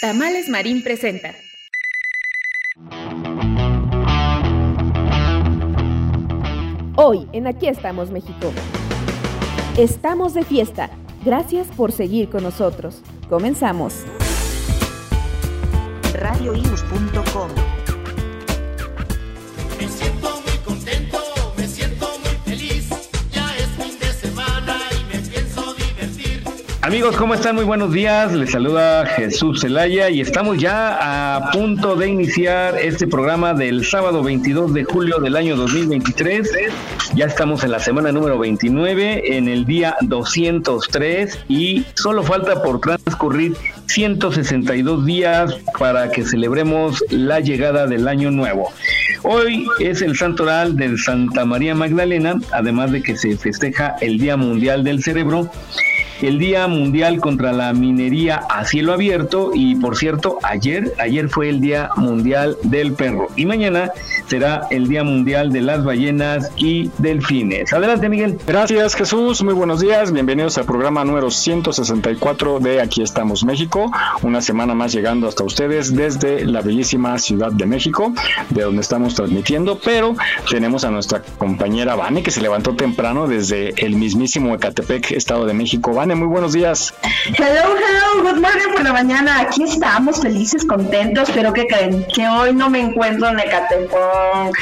Tamales Marín presenta. Hoy en Aquí estamos México. Estamos de fiesta. Gracias por seguir con nosotros. Comenzamos. radioius.com Amigos, ¿cómo están? Muy buenos días. Les saluda Jesús Zelaya y estamos ya a punto de iniciar este programa del sábado 22 de julio del año 2023. Ya estamos en la semana número 29, en el día 203 y solo falta por transcurrir 162 días para que celebremos la llegada del año nuevo. Hoy es el santoral de Santa María Magdalena, además de que se festeja el Día Mundial del Cerebro el Día Mundial contra la Minería a cielo abierto y por cierto, ayer, ayer fue el Día Mundial del Perro y mañana será el Día Mundial de las Ballenas y Delfines. Adelante, Miguel. Gracias, Jesús. Muy buenos días. Bienvenidos al programa número 164 de Aquí estamos México. Una semana más llegando hasta ustedes desde la bellísima Ciudad de México, de donde estamos transmitiendo, pero tenemos a nuestra compañera Vane que se levantó temprano desde el mismísimo Ecatepec, Estado de México. Vane, muy buenos días. Hello, hello, good morning por la mañana. Aquí estamos felices, contentos, pero ¿qué creen? Que hoy no me encuentro en Ecatepec.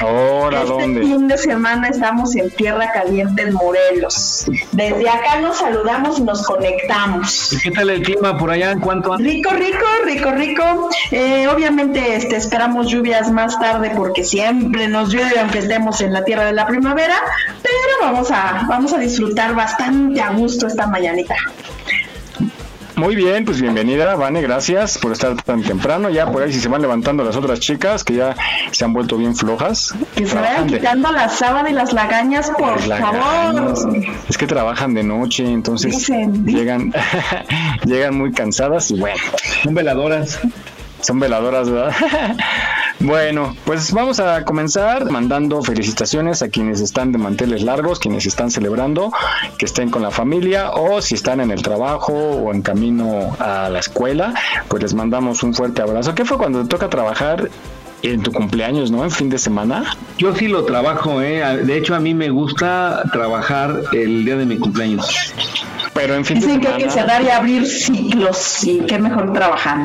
Ahora, este ¿dónde? fin de semana estamos en Tierra Caliente, en Morelos. Desde acá nos saludamos y nos conectamos. ¿Y qué tal el clima por allá? ¿En cuánto? Rico, rico, rico, rico. Eh, obviamente este, esperamos lluvias más tarde porque siempre nos llueve aunque estemos en la tierra de la primavera, pero vamos a, vamos a disfrutar bastante a gusto esta mañanita. Muy bien, pues bienvenida, Vane, gracias por estar tan temprano. Ya por ahí si se van levantando las otras chicas que ya se han vuelto bien flojas. Que se vayan de- quitando la sábana y las lagañas, por Las lagañas. favor. Es que trabajan de noche, entonces Dicen. llegan llegan muy cansadas y bueno, Son veladoras. son veladoras, ¿verdad? Bueno, pues vamos a comenzar mandando felicitaciones a quienes están de manteles largos, quienes están celebrando, que estén con la familia o si están en el trabajo o en camino a la escuela, pues les mandamos un fuerte abrazo. ¿Qué fue cuando te toca trabajar en tu cumpleaños, no? En fin de semana. Yo sí lo trabajo, ¿eh? De hecho, a mí me gusta trabajar el día de mi cumpleaños. Pero en fin Dicen de que hay que semana. cerrar y abrir ciclos y qué mejor trabajar.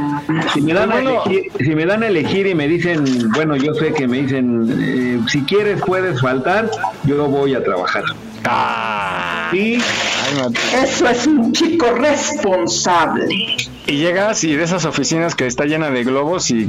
Si me, dan a Bueno. elegir, si me dan a elegir y me dicen, bueno, yo sé que me dicen, eh, si quieres puedes faltar, yo voy a trabajar. Ah, Sí, ay. Eso es un chico responsable. Y llegas y de esas oficinas que está llena de globos y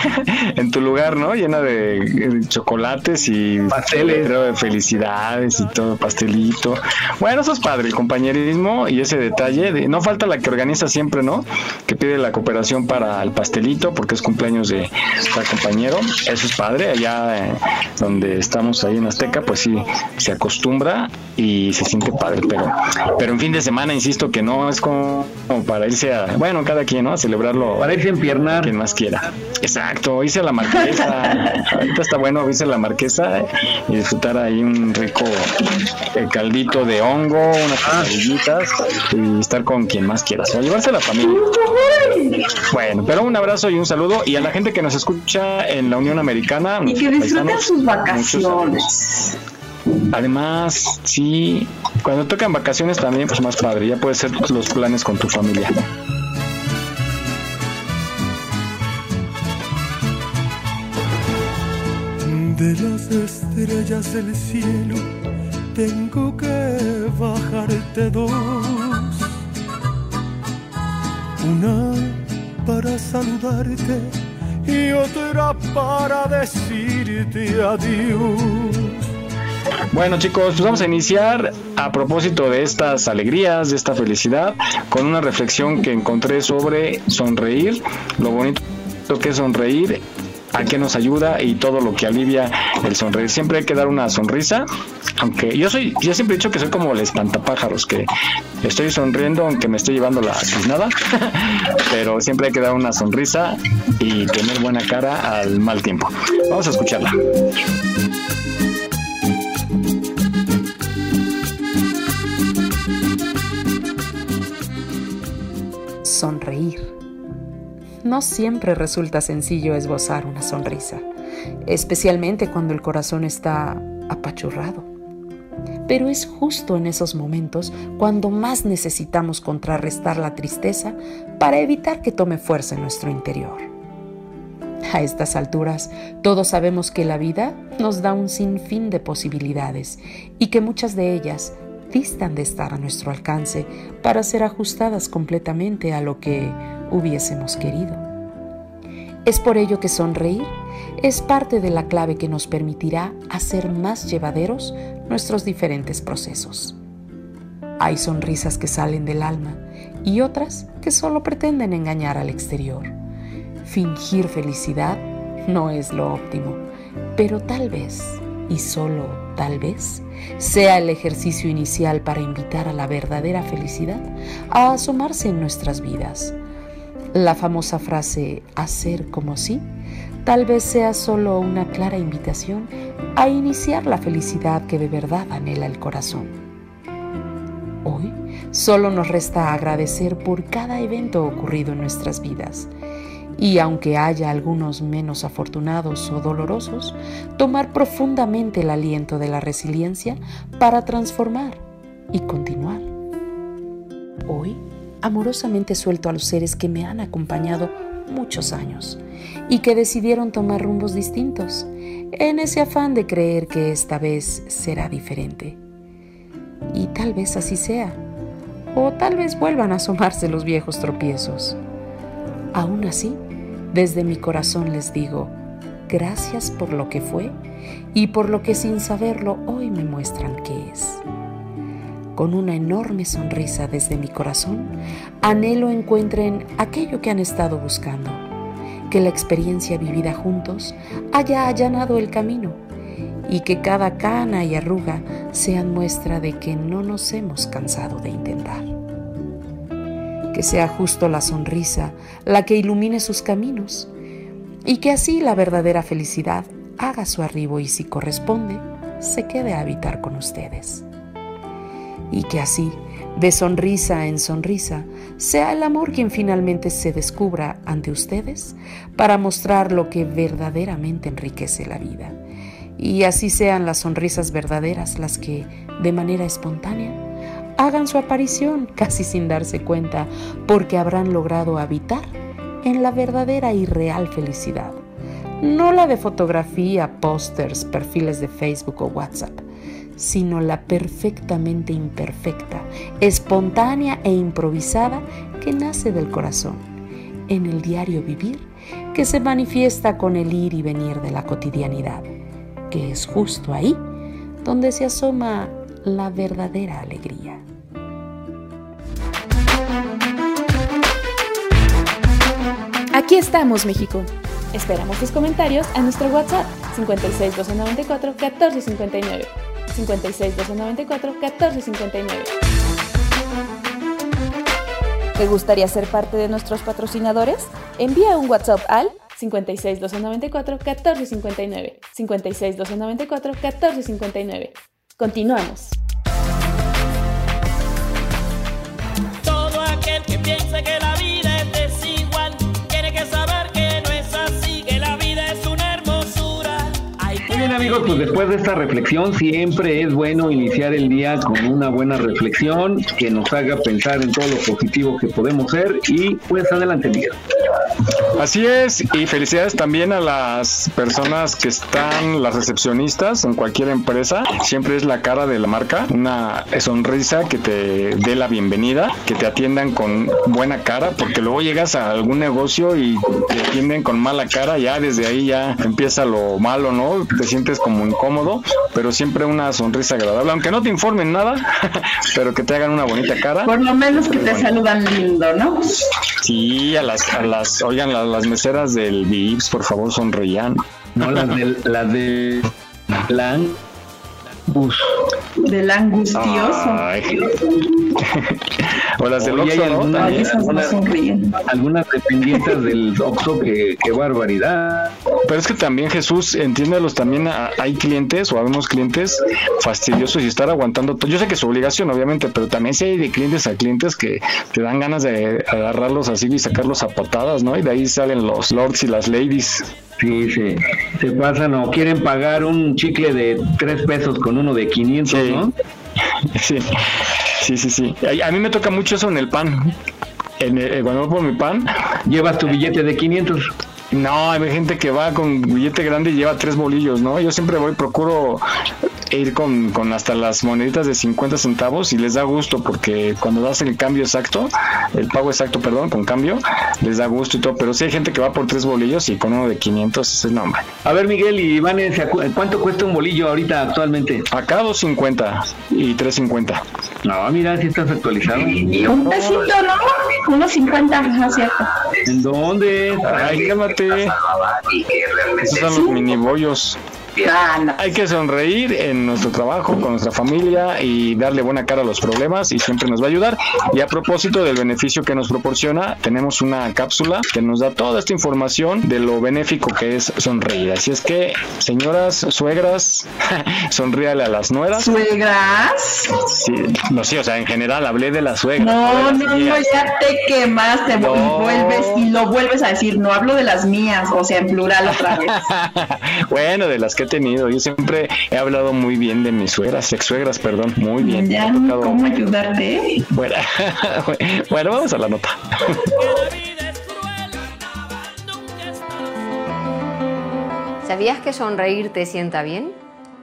en tu lugar, ¿no? Llena de, chocolates y Pasteles. de felicidades y todo, pastelito. Bueno, eso es padre, el compañerismo y ese detalle. De, no falta la que organiza siempre, ¿no? Que pide la cooperación para el pastelito porque es cumpleaños de tal compañero. Eso es padre. Allá eh, donde estamos ahí en Azteca, pues sí, se acostumbra y se siente padre. Pero, pero en fin de semana, insisto que no es como, como para irse a, bueno, cada quien, ¿no? A celebrarlo para irse a empiernar. quien más quiera. Exacto, hice la marquesa. Ahorita está bueno hice la marquesa y disfrutar ahí un rico eh, caldito de hongo, unas quesadillitas y estar con quien más quieras. O llevarse a la familia. Bueno, pero un abrazo y un saludo. Y a la gente que nos escucha en la Unión Americana. Y que disfruten sus vacaciones. Además, sí, cuando tocan vacaciones también, pues más padre. Ya puedes hacer los planes con tu familia. De las estrellas del cielo tengo que bajarte dos. Una para saludarte y otra para decirte adiós. Bueno chicos, pues vamos a iniciar a propósito de estas alegrías, de esta felicidad, con una reflexión que encontré sobre sonreír, lo bonito que es sonreír a qué nos ayuda y todo lo que alivia el sonreír. Siempre hay que dar una sonrisa, aunque yo soy, yo siempre he dicho que soy como el espantapájaros, que estoy sonriendo aunque me estoy llevando la nada, pero siempre hay que dar una sonrisa y tener buena cara al mal tiempo. Vamos a escucharla. Sonreír no siempre resulta sencillo esbozar una sonrisa, especialmente cuando el corazón está apachurrado. Pero es justo en esos momentos cuando más necesitamos contrarrestar la tristeza para evitar que tome fuerza en nuestro interior. A estas alturas, todos sabemos que la vida nos da un sinfín de posibilidades y que muchas de ellas distan de estar a nuestro alcance para ser ajustadas completamente a lo que hubiésemos querido. Es por ello que sonreír es parte de la clave que nos permitirá hacer más llevaderos nuestros diferentes procesos. Hay sonrisas que salen del alma y otras que solo pretenden engañar al exterior. Fingir felicidad no es lo óptimo, pero tal vez, y solo tal vez, sea el ejercicio inicial para invitar a la verdadera felicidad a asomarse en nuestras vidas la famosa frase hacer como si tal vez sea solo una clara invitación a iniciar la felicidad que de verdad anhela el corazón. Hoy solo nos resta agradecer por cada evento ocurrido en nuestras vidas y aunque haya algunos menos afortunados o dolorosos, tomar profundamente el aliento de la resiliencia para transformar y continuar. Hoy amorosamente suelto a los seres que me han acompañado muchos años y que decidieron tomar rumbos distintos en ese afán de creer que esta vez será diferente. Y tal vez así sea, o tal vez vuelvan a asomarse los viejos tropiezos. Aún así, desde mi corazón les digo, gracias por lo que fue y por lo que sin saberlo hoy me muestran que es con una enorme sonrisa desde mi corazón, anhelo encuentren aquello que han estado buscando, que la experiencia vivida juntos haya allanado el camino y que cada cana y arruga sean muestra de que no nos hemos cansado de intentar. Que sea justo la sonrisa la que ilumine sus caminos y que así la verdadera felicidad haga su arribo y si corresponde, se quede a habitar con ustedes y que así, de sonrisa en sonrisa, sea el amor quien finalmente se descubra ante ustedes para mostrar lo que verdaderamente enriquece la vida. Y así sean las sonrisas verdaderas las que, de manera espontánea, hagan su aparición casi sin darse cuenta porque habrán logrado habitar en la verdadera y real felicidad. No la de fotografía, pósters, perfiles de Facebook o WhatsApp, sino la perfectamente imperfecta, espontánea e improvisada que nace del corazón, en el diario vivir que se manifiesta con el ir y venir de la cotidianidad, que es justo ahí donde se asoma la verdadera alegría. Aquí estamos, México. Esperamos tus comentarios a nuestro WhatsApp 56 294 1459. 56 294 1459. ¿Te gustaría ser parte de nuestros patrocinadores? Envía un WhatsApp al 56 294 1459. 56 294 1459. Continuamos. Todo aquel que piensa que la bien amigos, pues después de esta reflexión siempre es bueno iniciar el día con una buena reflexión que nos haga pensar en todo lo positivo que podemos ser y pues adelante Miguel. Así es, y felicidades también a las personas que están, las recepcionistas en cualquier empresa. Siempre es la cara de la marca, una sonrisa que te dé la bienvenida, que te atiendan con buena cara, porque luego llegas a algún negocio y te atienden con mala cara, ya desde ahí ya empieza lo malo, ¿no? Te sientes como incómodo, pero siempre una sonrisa agradable, aunque no te informen nada, pero que te hagan una bonita cara. Por lo menos que te saludan lindo, ¿no? Sí, a las, a las, oigan, las, las meseras del VIPS, por favor, sonreían. No, las de, las de la Bus. Del angustioso. Ay. o las del Oye, hay Oxxo, ¿no? algunas, Ay, dependientes del Oxxo que, qué barbaridad. Pero es que también Jesús, entiéndelos, también a- hay clientes o algunos clientes fastidiosos y estar aguantando. Yo sé que es su obligación, obviamente, pero también si hay de clientes a clientes que te dan ganas de agarrarlos así y sacarlos a patadas, ¿no? Y de ahí salen los lords y las ladies. Sí, se, se pasan o quieren pagar un chicle de 3 pesos con uno de 500, Sí. ¿no? Sí, sí, sí. sí. A, a mí me toca mucho eso en el pan. En el- cuando voy por mi pan, Llevas tu billete de 500. No, hay gente que va con billete grande y lleva tres bolillos, ¿no? Yo siempre voy, procuro ir con, con hasta las moneditas de 50 centavos y les da gusto porque cuando das el cambio exacto, el pago exacto, perdón, con cambio, les da gusto y todo. Pero sí hay gente que va por tres bolillos y con uno de 500, ese es el nombre. A ver, Miguel y Iván, ¿se acu- ¿cuánto cuesta un bolillo ahorita actualmente? Acá 2.50 y 3.50. No, mira, si estás actualizado. Un pesito, ¿no? Unos 50, no es cierto. ¿En dónde? Ay, cálmate. Esos son los mini Ah, no. Hay que sonreír en nuestro trabajo, con nuestra familia y darle buena cara a los problemas y siempre nos va a ayudar. Y a propósito del beneficio que nos proporciona, tenemos una cápsula que nos da toda esta información de lo benéfico que es sonreír. Así es que, señoras, suegras, sonríale a las nueras. ¿Suegras? Sí, no sé, o sea, en general hablé de las suegras. No, no, no, mías. ya te quemaste No. y vuelves y lo vuelves a decir. No hablo de las mías, o sea, en plural otra vez. bueno, de las que he tenido. Yo siempre he hablado muy bien de mis suegras, ex suegras, perdón, muy bien. Ya, tocado- ¿cómo ayudarte? Bueno, bueno, vamos a la nota. ¿Sabías que sonreír te sienta bien?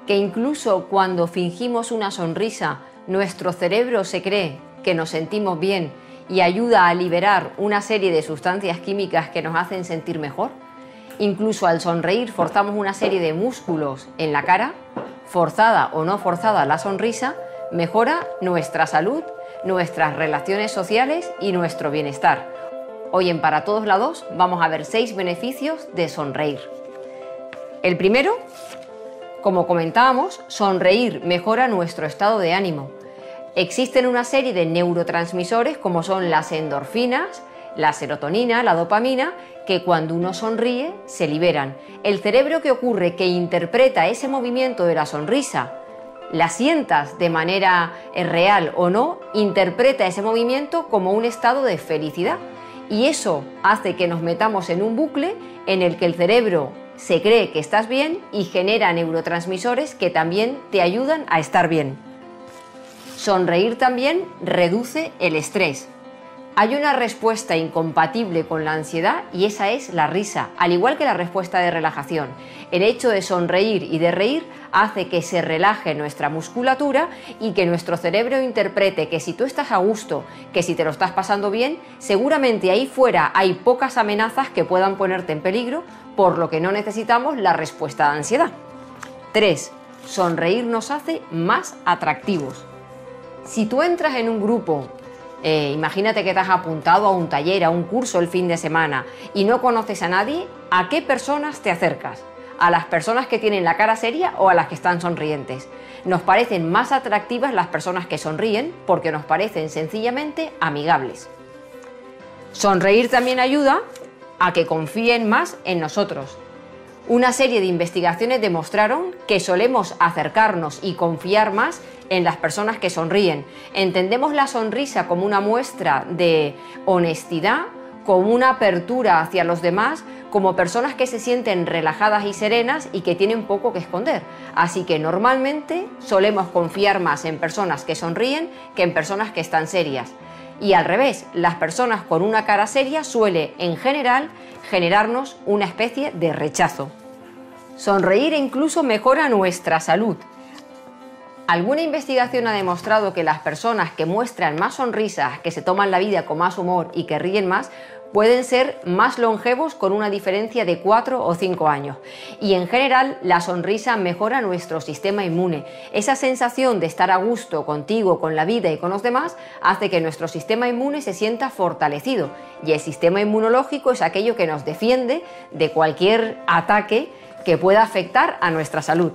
Que incluso cuando fingimos una sonrisa, nuestro cerebro se cree que nos sentimos bien y ayuda a liberar una serie de sustancias químicas que nos hacen sentir mejor. Incluso al sonreír forzamos una serie de músculos en la cara, forzada o no forzada la sonrisa, mejora nuestra salud, nuestras relaciones sociales y nuestro bienestar. Hoy en Para Todos Lados vamos a ver seis beneficios de sonreír. El primero, como comentábamos, sonreír mejora nuestro estado de ánimo. Existen una serie de neurotransmisores como son las endorfinas, la serotonina, la dopamina, que cuando uno sonríe se liberan. El cerebro que ocurre que interpreta ese movimiento de la sonrisa, la sientas de manera eh, real o no, interpreta ese movimiento como un estado de felicidad. Y eso hace que nos metamos en un bucle en el que el cerebro se cree que estás bien y genera neurotransmisores que también te ayudan a estar bien. Sonreír también reduce el estrés. Hay una respuesta incompatible con la ansiedad y esa es la risa, al igual que la respuesta de relajación. El hecho de sonreír y de reír hace que se relaje nuestra musculatura y que nuestro cerebro interprete que si tú estás a gusto, que si te lo estás pasando bien, seguramente ahí fuera hay pocas amenazas que puedan ponerte en peligro, por lo que no necesitamos la respuesta de ansiedad. 3. Sonreír nos hace más atractivos. Si tú entras en un grupo, eh, imagínate que te has apuntado a un taller, a un curso el fin de semana y no conoces a nadie, ¿a qué personas te acercas? ¿A las personas que tienen la cara seria o a las que están sonrientes? Nos parecen más atractivas las personas que sonríen porque nos parecen sencillamente amigables. Sonreír también ayuda a que confíen más en nosotros. Una serie de investigaciones demostraron que solemos acercarnos y confiar más en las personas que sonríen. Entendemos la sonrisa como una muestra de honestidad, como una apertura hacia los demás, como personas que se sienten relajadas y serenas y que tienen poco que esconder. Así que normalmente solemos confiar más en personas que sonríen que en personas que están serias. Y al revés, las personas con una cara seria suele, en general, generarnos una especie de rechazo. Sonreír incluso mejora nuestra salud. Alguna investigación ha demostrado que las personas que muestran más sonrisas, que se toman la vida con más humor y que ríen más, pueden ser más longevos con una diferencia de 4 o 5 años. Y en general la sonrisa mejora nuestro sistema inmune. Esa sensación de estar a gusto contigo, con la vida y con los demás hace que nuestro sistema inmune se sienta fortalecido. Y el sistema inmunológico es aquello que nos defiende de cualquier ataque que pueda afectar a nuestra salud.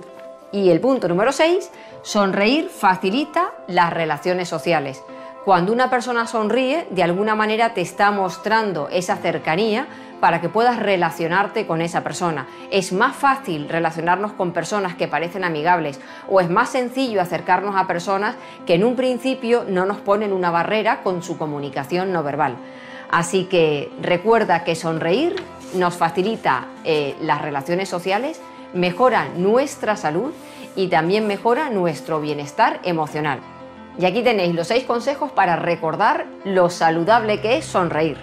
Y el punto número 6, sonreír facilita las relaciones sociales. Cuando una persona sonríe, de alguna manera te está mostrando esa cercanía para que puedas relacionarte con esa persona. Es más fácil relacionarnos con personas que parecen amigables o es más sencillo acercarnos a personas que en un principio no nos ponen una barrera con su comunicación no verbal. Así que recuerda que sonreír nos facilita eh, las relaciones sociales, mejora nuestra salud y también mejora nuestro bienestar emocional. Y aquí tenéis los seis consejos para recordar lo saludable que es sonreír.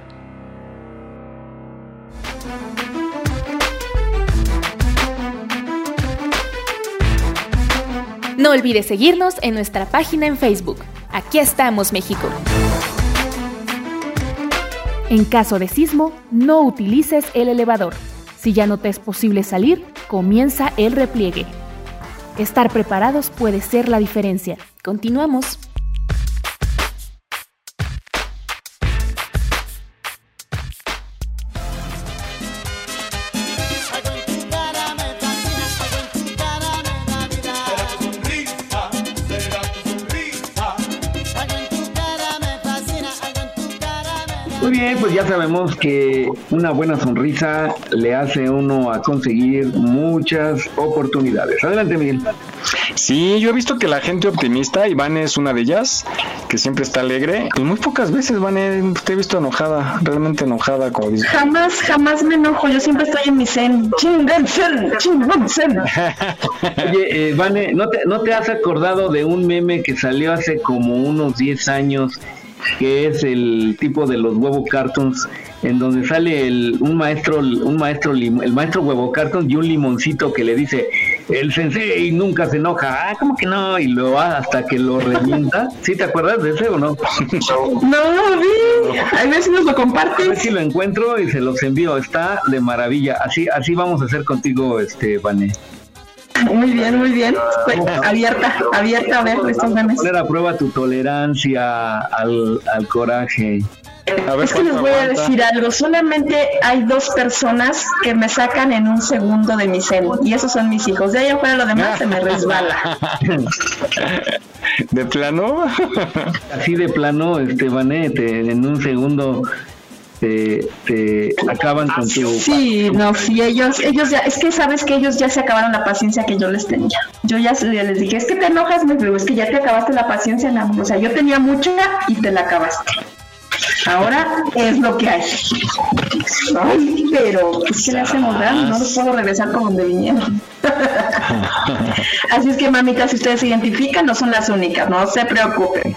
No olvides seguirnos en nuestra página en Facebook. Aquí estamos, México. En caso de sismo, no utilices el elevador. Si ya no te es posible salir, comienza el repliegue. Estar preparados puede ser la diferencia. Continuamos. Ya sabemos que una buena sonrisa le hace uno a conseguir muchas oportunidades. Adelante, Miguel. Sí, yo he visto que la gente optimista, Iván es una de ellas, que siempre está alegre. Y muy pocas veces, Iván, te he visto enojada, realmente enojada, como dice. Jamás, jamás me enojo, yo siempre estoy en mi zen. Chingón zen, chingón zen. Oye, eh, Vane, ¿no te, ¿no te has acordado de un meme que salió hace como unos 10 años que es el tipo de los huevo cartons en donde sale el, un maestro un maestro el maestro huevo cartons y un limoncito que le dice el sensei nunca se enoja ah cómo que no y lo va hasta que lo revienta. ¿sí te acuerdas de ese o no? no vi. A ver si nos lo compartes. A ver si lo encuentro y se los envío. Está de maravilla. Así así vamos a hacer contigo este Vané muy bien, muy bien. Pues, abierta, abierta a ver estos memes. Poner a prueba tu tolerancia al, al coraje. es que les voy a decir algo, solamente hay dos personas que me sacan en un segundo de mi zen y esos son mis hijos. De ahí afuera lo demás se me resbala. ¿De plano? Así de plano, Estebanete, en un segundo te, te acaban con tu sí no sí ellos ellos ya es que sabes que ellos ya se acabaron la paciencia que yo les tenía. Yo ya les dije es que te enojas me digo es que ya te acabaste la paciencia o sea yo tenía mucha y te la acabaste. Ahora es lo que hay. Ay pero es que le hacemos daño no los puedo regresar por donde vinieron. Así es que mamitas si ustedes se identifican no son las únicas no se preocupen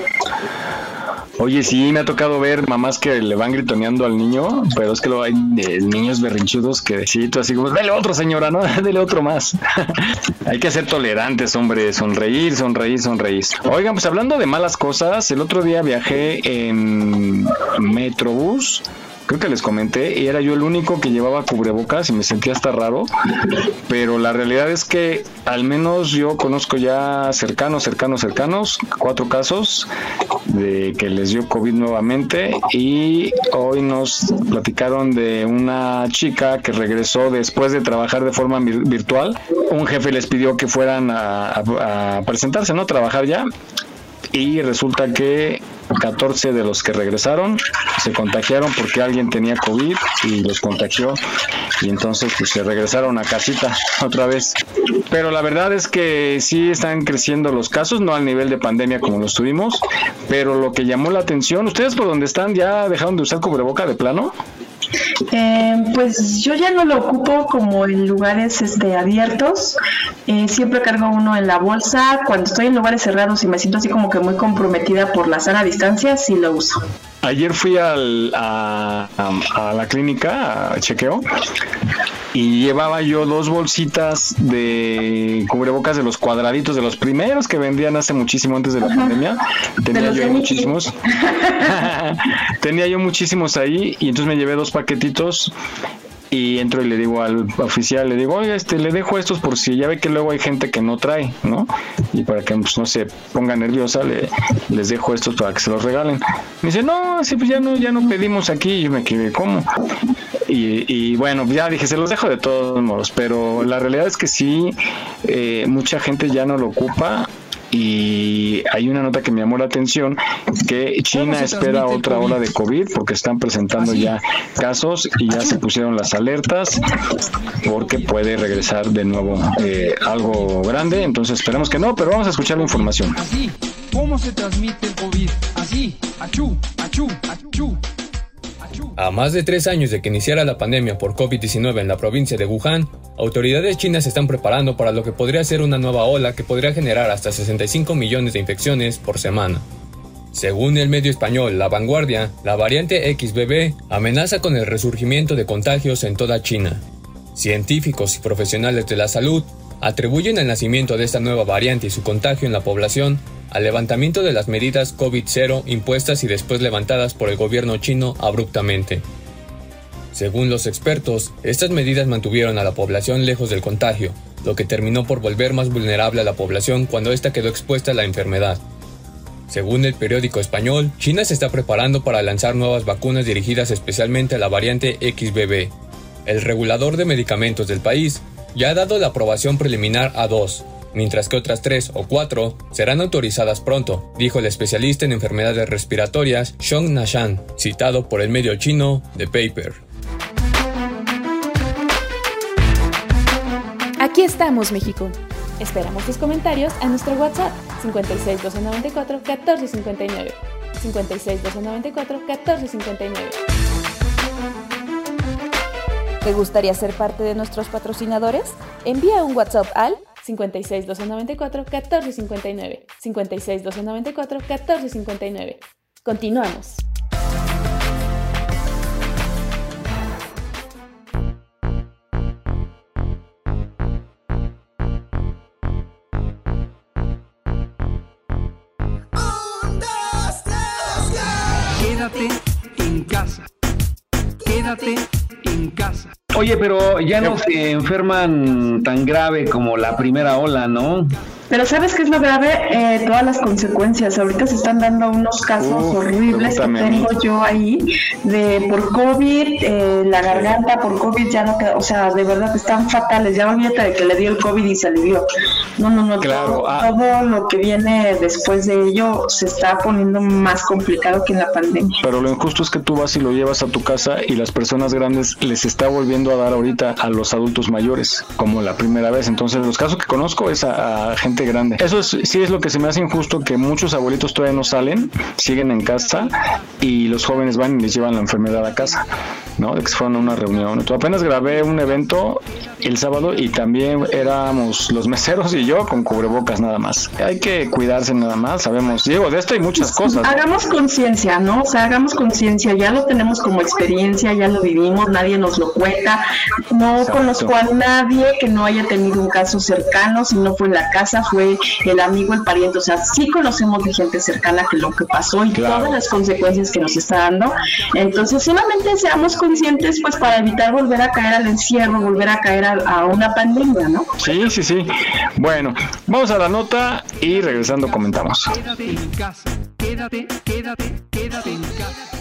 Oye, sí, me ha tocado ver mamás que le van gritoneando al niño, pero es que lo hay eh, niños berrinchudos que sí, así como, dale otro señora, ¿no? dale otro más. hay que ser tolerantes, hombre, sonreír, sonreír, sonreír. Oigan, pues hablando de malas cosas, el otro día viajé en Metrobús creo que les comenté, y era yo el único que llevaba cubrebocas y me sentía hasta raro, pero la realidad es que al menos yo conozco ya cercanos, cercanos, cercanos, cuatro casos de que les dio COVID nuevamente y hoy nos platicaron de una chica que regresó después de trabajar de forma virtual. Un jefe les pidió que fueran a, a presentarse, ¿no? Trabajar ya y resulta que 14 de los que regresaron se contagiaron porque alguien tenía COVID y los contagió y entonces pues se regresaron a casita otra vez. Pero la verdad es que sí están creciendo los casos, no al nivel de pandemia como los tuvimos, pero lo que llamó la atención, ¿ustedes por donde están ya dejaron de usar cubreboca de plano? Eh, pues yo ya no lo ocupo como en lugares este, abiertos. Eh, siempre cargo uno en la bolsa. Cuando estoy en lugares cerrados y me siento así como que muy comprometida por la sana distancia, sí lo uso. Ayer fui al, a, a, la clínica, a chequeo, y llevaba yo dos bolsitas de cubrebocas de los cuadraditos, de los primeros que vendían hace muchísimo antes de la pandemia. Tenía yo muchísimos. Tenía yo muchísimos ahí y entonces me llevé dos paquetitos y entro y le digo al oficial, le digo, oye, este, le dejo estos por si ya ve que luego hay gente que no trae, ¿no? Y para que pues, no se ponga nerviosa, le, les dejo estos para que se los regalen. Me dice, no, sí, pues ya no, ya no pedimos aquí. Y yo me quedé, ¿cómo? Y, y bueno, ya dije, se los dejo de todos modos, pero la realidad es que sí, eh, mucha gente ya no lo ocupa y hay una nota que me llamó la atención que China espera otra ola de COVID porque están presentando ya casos y ya se pusieron las alertas porque puede regresar de nuevo eh, algo grande, entonces esperemos que no, pero vamos a escuchar la información. Así, ¿cómo se transmite el COVID? Así, achú, achú, achú. A más de tres años de que iniciara la pandemia por COVID-19 en la provincia de Wuhan, autoridades chinas están preparando para lo que podría ser una nueva ola que podría generar hasta 65 millones de infecciones por semana. Según el medio español La Vanguardia, la variante XBB amenaza con el resurgimiento de contagios en toda China. Científicos y profesionales de la salud atribuyen el nacimiento de esta nueva variante y su contagio en la población al levantamiento de las medidas COVID-0 impuestas y después levantadas por el gobierno chino abruptamente. Según los expertos, estas medidas mantuvieron a la población lejos del contagio, lo que terminó por volver más vulnerable a la población cuando ésta quedó expuesta a la enfermedad. Según el periódico español, China se está preparando para lanzar nuevas vacunas dirigidas especialmente a la variante XBB. El regulador de medicamentos del país ya ha dado la aprobación preliminar a dos, mientras que otras tres o cuatro serán autorizadas pronto, dijo el especialista en enfermedades respiratorias Xiong Nashan, citado por el medio chino The Paper. Aquí estamos, México. Esperamos tus comentarios a nuestro WhatsApp 56 294 1459. 56 294 1459. ¿Te gustaría ser parte de nuestros patrocinadores? Envía un WhatsApp al 56 294 1459. 56 294 1459. Continuamos. Oye, pero ya no se enferman tan grave como la primera ola, ¿no? Pero ¿sabes qué es lo grave? Eh, todas las consecuencias. Ahorita se están dando unos casos horribles que tengo yo ahí de por COVID, eh, la garganta por COVID ya no queda, o sea, de verdad están fatales. Ya olvídate de que le dio el COVID y se alivió. No, no, no. Claro, todo, ah. todo lo que viene después de ello se está poniendo más complicado que en la pandemia. Pero lo injusto es que tú vas y lo llevas a tu casa y las personas grandes les está volviendo a dar ahorita a los adultos mayores, como la primera vez. Entonces, los casos que conozco es a, a gente grande. Eso es, sí es lo que se me hace injusto, que muchos abuelitos todavía no salen, siguen en casa y los jóvenes van y les llevan la enfermedad a casa, ¿no? De que se fueron a una reunión. Tú apenas grabé un evento el sábado y también éramos los meseros y yo con cubrebocas nada más. Hay que cuidarse nada más, sabemos. Diego, de esto hay muchas cosas. Hagamos conciencia, ¿no? O sea, hagamos conciencia, ya lo tenemos como experiencia, ya lo vivimos, nadie nos lo cuenta. No Exacto. conozco a nadie que no haya tenido un caso cercano, si no fue en la casa, fue el amigo, el pariente. O sea, sí conocemos de gente cercana que lo que pasó y Claro. todas las consecuencias que nos está dando. Entonces, solamente seamos conscientes, pues, para evitar volver a caer al encierro, volver a caer a, a una pandemia, ¿no? Sí, sí, sí. Bueno, vamos a la nota y regresando comentamos. Quédate en casa. Quédate, quédate, quédate en casa.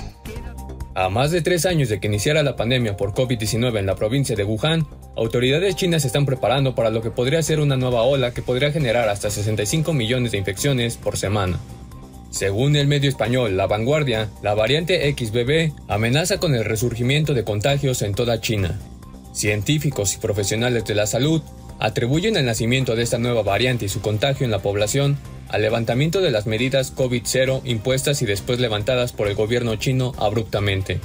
A más de tres años de que iniciara la pandemia por COVID-19 en la provincia de Wuhan, autoridades chinas están preparando para lo que podría ser una nueva ola que podría generar hasta 65 millones de infecciones por semana. Según el medio español La Vanguardia, la variante XBB amenaza con el resurgimiento de contagios en toda China. Científicos y profesionales de la salud atribuyen el nacimiento de esta nueva variante y su contagio en la población al levantamiento de las medidas COVID-0 impuestas y después levantadas por el gobierno chino abruptamente.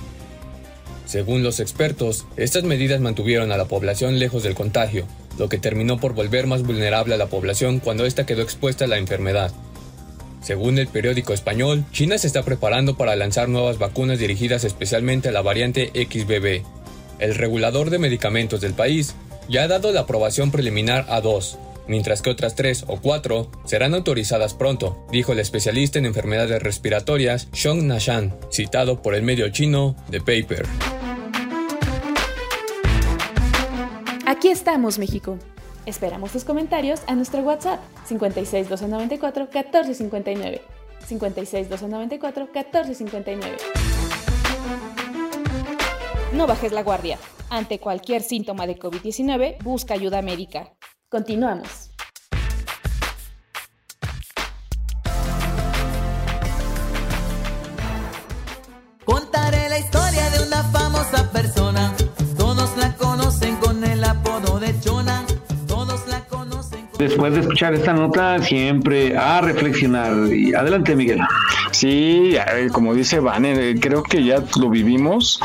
Según los expertos, estas medidas mantuvieron a la población lejos del contagio, lo que terminó por volver más vulnerable a la población cuando ésta quedó expuesta a la enfermedad. Según el periódico español, China se está preparando para lanzar nuevas vacunas dirigidas especialmente a la variante XBB. el regulador de medicamentos del país, ya ha dado la aprobación preliminar a dos, mientras que otras tres o cuatro serán autorizadas pronto, dijo el especialista en enfermedades respiratorias Xiong Nashan, citado por el medio chino The Paper. Aquí estamos, México. Esperamos tus comentarios a nuestro WhatsApp 56 294 1459. 56 294 1459. No bajes la guardia. Ante cualquier síntoma de COVID-19, busca ayuda médica. Continuamos. Contaré la historia de una famosa persona. Todos la conocen con el apodo de Chona. Todos la conocen. Después de escuchar esta nota, siempre a reflexionar. Y adelante, Miguel. Sí, como dice Vane, creo que ya lo vivimos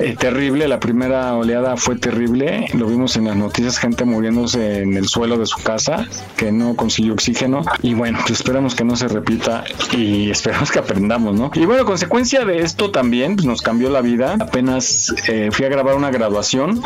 eh, terrible, la primera oleada fue terrible, lo vimos en las noticias, gente muriéndose en el suelo de su casa, que no consiguió oxígeno, y bueno, pues esperamos que no se repita y esperamos que aprendamos, ¿no? Y bueno, consecuencia de esto también, pues nos cambió la vida, apenas eh, fui a grabar una graduación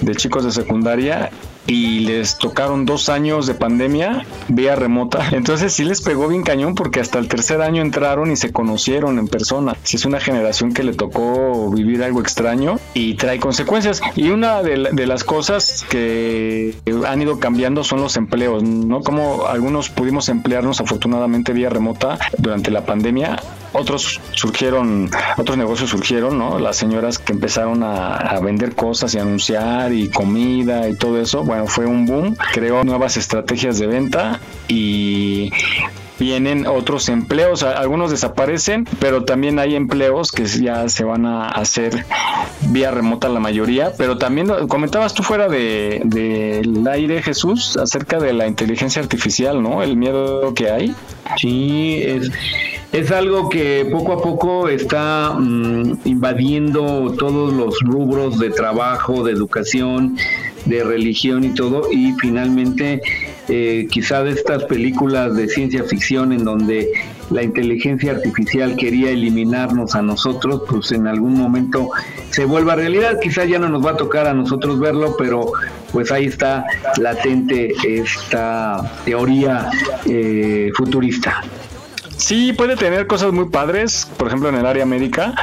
de chicos de secundaria y les tocaron dos años de pandemia vía remota. Entonces sí les pegó bien cañón porque hasta el tercer año entraron y se conocieron en persona. Si es una generación que le tocó vivir algo extraño y trae consecuencias. Y una de, de las cosas que han ido cambiando son los empleos, ¿no? Como algunos pudimos emplearnos afortunadamente vía remota durante la pandemia otros surgieron, otros negocios surgieron, ¿no? Las señoras que empezaron a, vender cosas y anunciar y comida y todo eso, bueno, fue un boom, creó nuevas estrategias de venta y vienen otros empleos, algunos desaparecen, pero también hay empleos que ya se van a hacer vía remota la mayoría, pero también comentabas tú fuera del de, aire, Jesús, acerca de la inteligencia artificial, ¿no? El miedo que hay. Sí, es es algo que poco a poco está mmm, invadiendo todos los rubros de trabajo, de educación, de religión y todo, y finalmente eh, quizá de estas películas de ciencia ficción en donde la inteligencia artificial quería eliminarnos a nosotros, pues en algún momento se vuelva realidad. Quizá ya no nos va a tocar a nosotros verlo, pero pues ahí está latente esta teoría eh, futurista. Sí, puede tener cosas muy padres, por ejemplo en el área médica,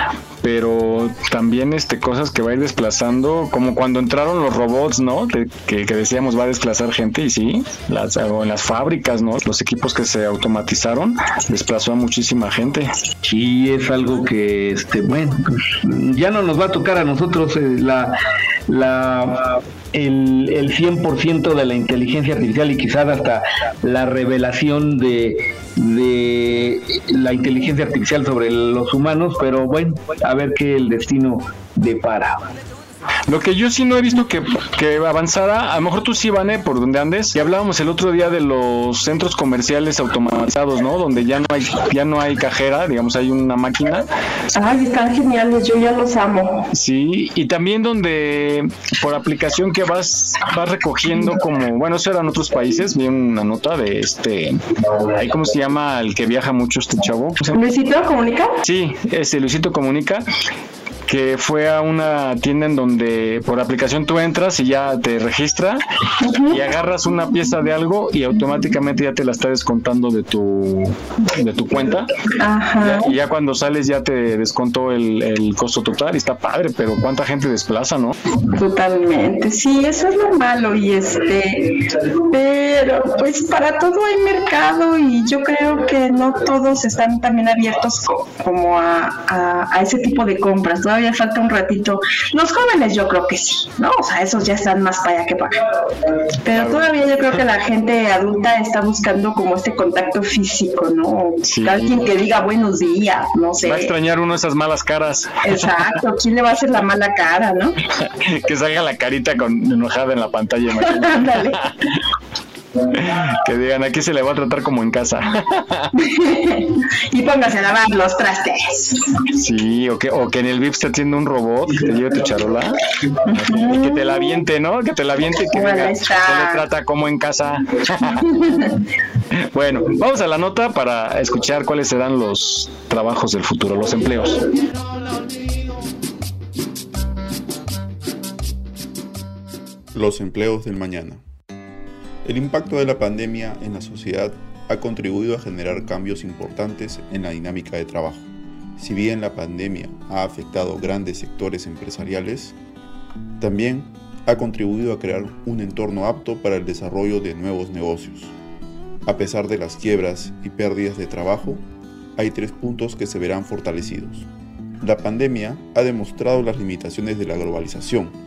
pero también este cosas que va a ir desplazando, como cuando entraron los robots, ¿no? que, que, decíamos va a desplazar gente y sí, las, o en las fábricas, ¿no? Los equipos que se automatizaron desplazó a muchísima gente. Sí, es algo que, este, bueno, pues, ya no nos va a tocar a nosotros eh, la, la el, el 100% de la inteligencia artificial y quizás hasta la revelación de, de la inteligencia artificial sobre los humanos, pero bueno, a ver qué el destino depara. Lo que yo sí no he visto que, que avanzara, a lo mejor tú sí, Vane, por donde andes, y hablábamos el otro día de los centros comerciales automatizados, ¿no? Donde ya no hay, ya no hay cajera, digamos, hay una máquina. Ay, están geniales, yo ya los amo. Sí, y también donde por aplicación que vas, vas recogiendo como, bueno, eso era en otros países, vi una nota de este, ahí cómo se llama el que viaja mucho este chavo. Luisito Comunica. Sí, ese Luisito Comunica que fue a una tienda en donde por aplicación tú entras y ya te registra y agarras una pieza de algo y automáticamente ya te la está descontando de tu de tu cuenta. Ajá. y ya cuando sales ya te descontó el, el costo total y está padre pero cuánta gente desplaza no totalmente sí eso es lo malo y este pero pues para todo hay mercado y yo creo que no todos están también abiertos como a, a, a ese tipo de compras todavía falta un ratito. Los jóvenes yo creo que sí, ¿no? O sea, esos ya están más para allá que para acá. Pero todavía yo creo que la gente adulta está buscando como este contacto físico, ¿no? Sí. Alguien que diga buenos días, no sé. va a extrañar uno esas malas caras Exacto, ¿quién le va a hacer la mala cara, no? que salga la carita con enojada en la pantalla Ándale. que digan aquí se le va a tratar como en casa y póngase a lavar los trastes. Sí, o que, o que en el VIP esté haciendo un robot que te lleve tu charola y que te la aviente, ¿no? Que te la aviente y que Bueno, diga, está. se le trata como en casa. bueno, vamos a la nota para escuchar cuáles serán los trabajos del futuro, los empleos. Los empleos del mañana. El impacto de la pandemia en la sociedad ha contribuido a generar cambios importantes en la dinámica de trabajo. Si bien la pandemia ha afectado grandes sectores empresariales, también ha contribuido a crear un entorno apto para el desarrollo de nuevos negocios. A pesar de las quiebras y pérdidas de trabajo, hay tres puntos que se verán fortalecidos. La pandemia ha demostrado las limitaciones de la globalización.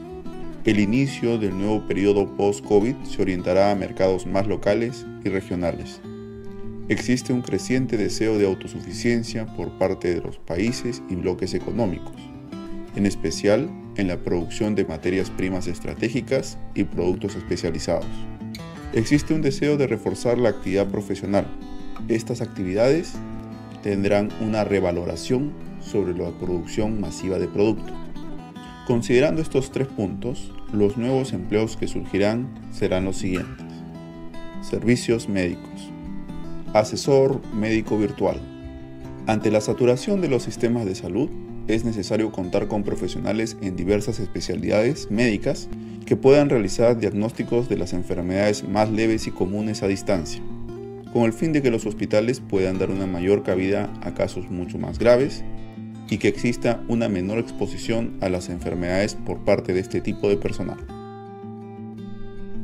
El inicio del nuevo periodo post-COVID se orientará a mercados más locales y regionales. Existe un creciente deseo de autosuficiencia por parte de los países y bloques económicos, en especial en la producción de materias primas estratégicas y productos especializados. Existe un deseo de reforzar la actividad profesional. Estas actividades tendrán una revaloración sobre la producción masiva de producto. Considerando estos tres puntos, los nuevos empleos que surgirán serán los siguientes. Servicios médicos. Asesor médico virtual. Ante la saturación de los sistemas de salud, es necesario contar con profesionales en diversas especialidades médicas que puedan realizar diagnósticos de las enfermedades más leves y comunes a distancia, con el fin de que los hospitales puedan dar una mayor cabida a casos mucho más graves y que exista una menor exposición a las enfermedades por parte de este tipo de personal.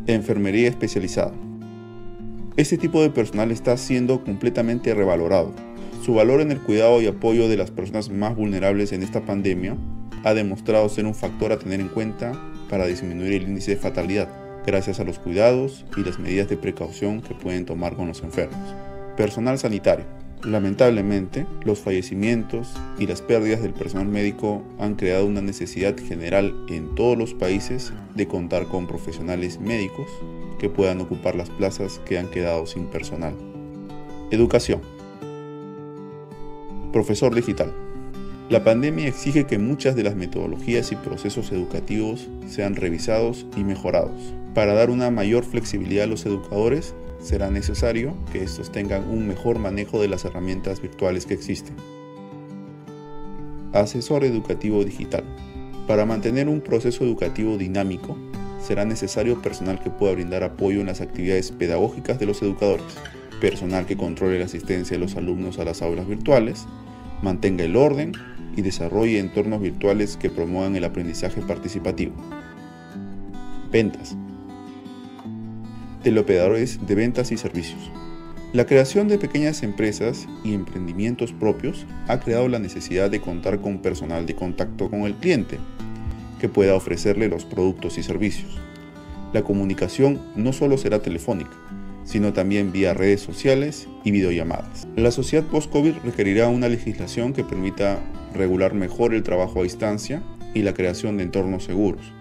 Enfermería especializada. Este tipo de personal está siendo completamente revalorado. Su valor en el cuidado y apoyo de las personas más vulnerables en esta pandemia ha demostrado ser un factor a tener en cuenta para disminuir el índice de fatalidad, gracias a los cuidados y las medidas de precaución que pueden tomar con los enfermos. Personal sanitario. Lamentablemente, los fallecimientos y las pérdidas del personal médico han creado una necesidad general en todos los países de contar con profesionales médicos que puedan ocupar las plazas que han quedado sin personal. Educación. Profesor digital. La pandemia exige que muchas de las metodologías y procesos educativos sean revisados y mejorados. Para dar una mayor flexibilidad a los educadores, será necesario que estos tengan un mejor manejo de las herramientas virtuales que existen. Asesor educativo digital. Para mantener un proceso educativo dinámico, será necesario personal que pueda brindar apoyo en las actividades pedagógicas de los educadores, personal que controle la asistencia de los alumnos a las aulas virtuales, mantenga el orden y desarrolle entornos virtuales que promuevan el aprendizaje participativo. Ventas teleoperadores de ventas y servicios. La creación de pequeñas empresas y emprendimientos propios ha creado la necesidad de contar con personal de contacto con el cliente, que pueda ofrecerle los productos y servicios. La comunicación no solo será telefónica, sino también vía redes sociales y videollamadas. La sociedad post-COVID requerirá una legislación que permita regular mejor el trabajo a distancia y la creación de entornos seguros,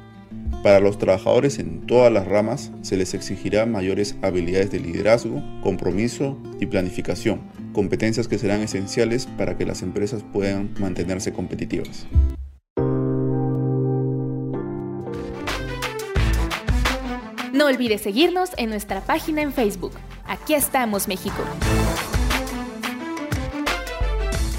para los trabajadores en todas las ramas se les exigirá mayores habilidades de liderazgo, compromiso y planificación, competencias que serán esenciales para que las empresas puedan mantenerse competitivas. No olvides seguirnos en nuestra página en Facebook. Aquí estamos, México.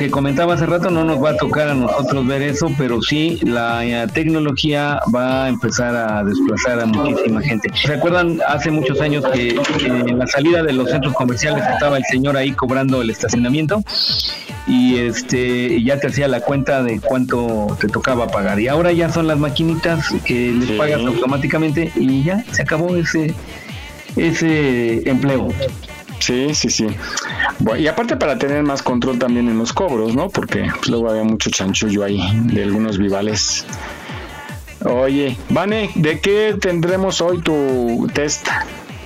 Que comentaba hace rato, no nos va a tocar a nosotros ver eso, pero sí la eh, tecnología va a empezar a desplazar a muchísima gente. ¿Se acuerdan hace muchos años que en la salida de los centros comerciales estaba el señor ahí cobrando el estacionamiento? y este ya te hacía la cuenta de cuánto te tocaba pagar y ahora ya son las maquinitas que les pagas automáticamente y ya se acabó ese ese empleo Sí, sí, sí. y aparte para tener más control también en los cobros, ¿no? Porque pues, luego había mucho chanchullo ahí de algunos vivales. Oye, Vane, ¿de qué tendremos hoy tu test?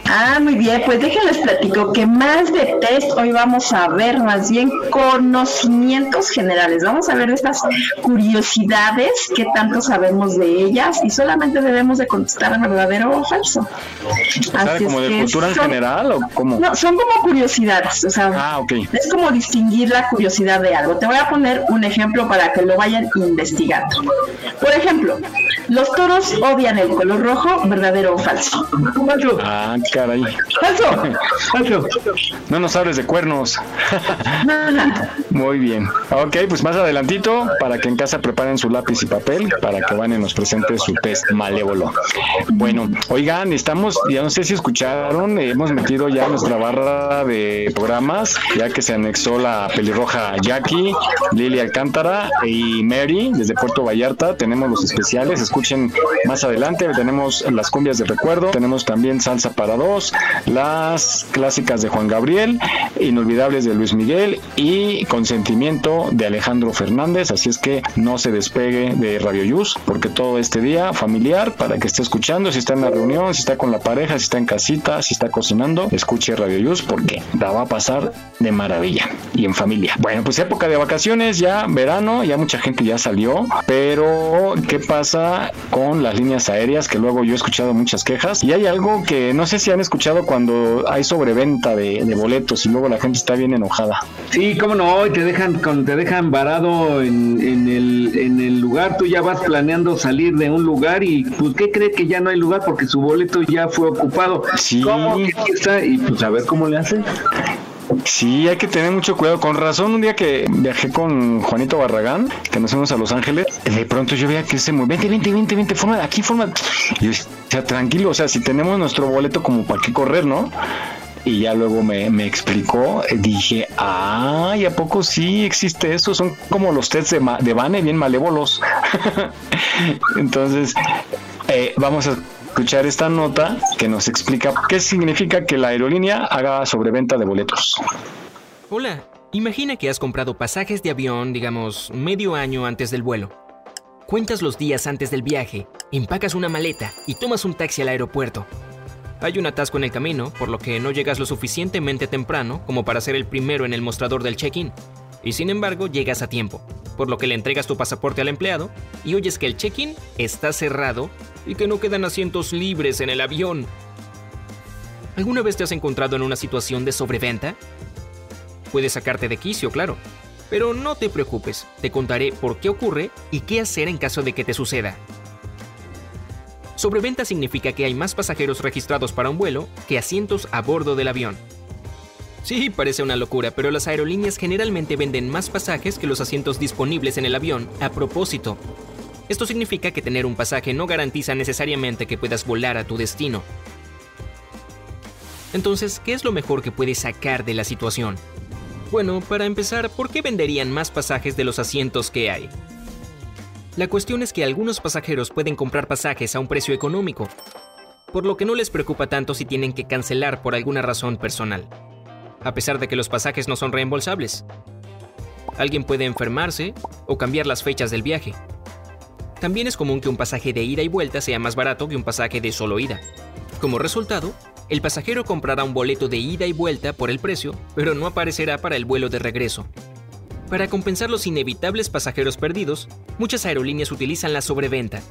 Ah, muy bien, pues déjenles platico que más de test hoy vamos a ver más bien conocimientos generales. Vamos a ver estas curiosidades, qué tanto sabemos de ellas y solamente debemos de contestar verdadero o falso. Así como de cultura en general o cómo? No, son como curiosidades, o sea, ah, okay. es como distinguir la curiosidad de algo. Te voy a poner un ejemplo para que lo vayan investigando. Por ejemplo, los toros odian el color rojo, verdadero o falso. Ah, caray. No nos hables de cuernos. Muy bien. Ok, pues más adelantito, para que en casa preparen su lápiz y papel, para que Vane nos presente su test malévolo. Bueno, oigan, estamos, ya no sé si escucharon, hemos metido ya nuestra barra de programas, ya que se anexó la pelirroja Jackie, Lili Alcántara y Mary desde Puerto Vallarta. Tenemos los especiales, escuchen más adelante, tenemos las cumbias de recuerdo, tenemos también salsa parado las clásicas de Juan Gabriel, inolvidables de Luis Miguel y consentimiento de Alejandro Fernández. Así es que no se despegue de Radio Yus, porque todo este día familiar, para que esté escuchando, si está en la reunión, si está con la pareja, si está en casita, si está cocinando, escuche Radio Yus porque la va a pasar de maravilla y en familia. Bueno, pues época de vacaciones, ya verano, ya mucha gente ya salió, pero ¿qué pasa con las líneas aéreas? Que luego yo he escuchado muchas quejas y hay algo que no sé si han escuchado cuando hay sobreventa de, de boletos y luego la gente está bien enojada. Sí, cómo no, y te dejan, con, te dejan varado en, en, el, en el lugar, tú ya vas planeando salir de un lugar y pues ¿qué cree que ya no hay lugar porque su boleto ya fue ocupado? Sí. ¿Cómo que está? Y pues a ver cómo le hacen. Sí, hay que tener mucho cuidado. Con razón, un día que viajé con Juanito Barragán, que nos fuimos a Los Ángeles, de pronto yo veía que se movía, vente, vente, vente, vente, forma de aquí, forma. Y yo decía, tranquilo, o sea, si tenemos nuestro boleto como para qué correr, ¿no? Y ya luego me, me explicó, dije, ay, ¿a poco sí existe eso? Son como los tests de, ma- de Bane, bien malévolos. Entonces, eh, vamos a escuchar esta nota que nos explica qué significa que la aerolínea haga sobreventa de boletos. Hola, imagina que has comprado pasajes de avión, digamos, medio año antes del vuelo. Cuentas los días antes del viaje, empacas una maleta y tomas un taxi al aeropuerto. Hay un atasco en el camino, por lo que no llegas lo suficientemente temprano como para ser el primero en el mostrador del check-in. Y sin embargo, llegas a tiempo, por lo que le entregas tu pasaporte al empleado y oyes que el check-in está cerrado y que no quedan asientos libres en el avión. ¿Alguna vez te has encontrado en una situación de sobreventa? Puede sacarte de quicio, claro. Pero no te preocupes, te contaré por qué ocurre y qué hacer en caso de que te suceda. Sobreventa significa que hay más pasajeros registrados para un vuelo que asientos a bordo del avión. Sí, parece una locura, pero las aerolíneas generalmente venden más pasajes que los asientos disponibles en el avión a propósito. Esto significa que tener un pasaje no garantiza necesariamente que puedas volar a tu destino. Entonces, ¿qué es lo mejor que puedes sacar de la situación? Bueno, para empezar, ¿por qué venderían más pasajes de los asientos que hay? La cuestión es que algunos pasajeros pueden comprar pasajes a un precio económico, por lo que no les preocupa tanto si tienen que cancelar por alguna razón personal, a pesar de que los pasajes no son reembolsables. Alguien puede enfermarse o cambiar las fechas del viaje. También es común que un pasaje de ida y vuelta sea más barato que un pasaje de solo ida. Como resultado, el pasajero comprará un boleto de ida y vuelta por el precio, pero no aparecerá para el vuelo de regreso. Para compensar los inevitables pasajeros perdidos, muchas aerolíneas utilizan la sobreventa.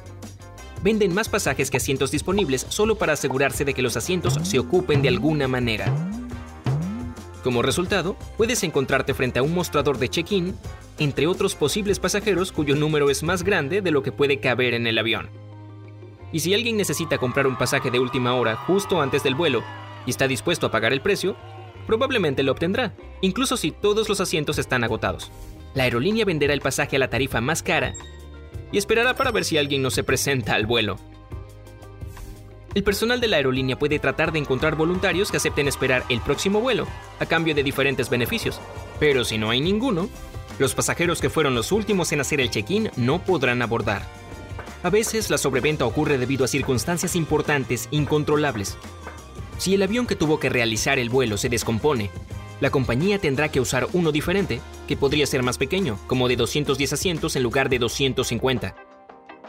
Venden más pasajes que asientos disponibles solo para asegurarse de que los asientos se ocupen de alguna manera. Como resultado, puedes encontrarte frente a un mostrador de check-in, entre otros posibles pasajeros cuyo número es más grande de lo que puede caber en el avión. Y si alguien necesita comprar un pasaje de última hora justo antes del vuelo y está dispuesto a pagar el precio, probablemente lo obtendrá, incluso si todos los asientos están agotados. La aerolínea venderá el pasaje a la tarifa más cara y esperará para ver si alguien no se presenta al vuelo. El personal de la aerolínea puede tratar de encontrar voluntarios que acepten esperar el próximo vuelo, a cambio de diferentes beneficios. Pero si no hay ninguno, los pasajeros que fueron los últimos en hacer el check-in no podrán abordar. A veces la sobreventa ocurre debido a circunstancias importantes incontrolables. Si el avión que tuvo que realizar el vuelo se descompone, la compañía tendrá que usar uno diferente, que podría ser más pequeño, como de 210 asientos en lugar de 250.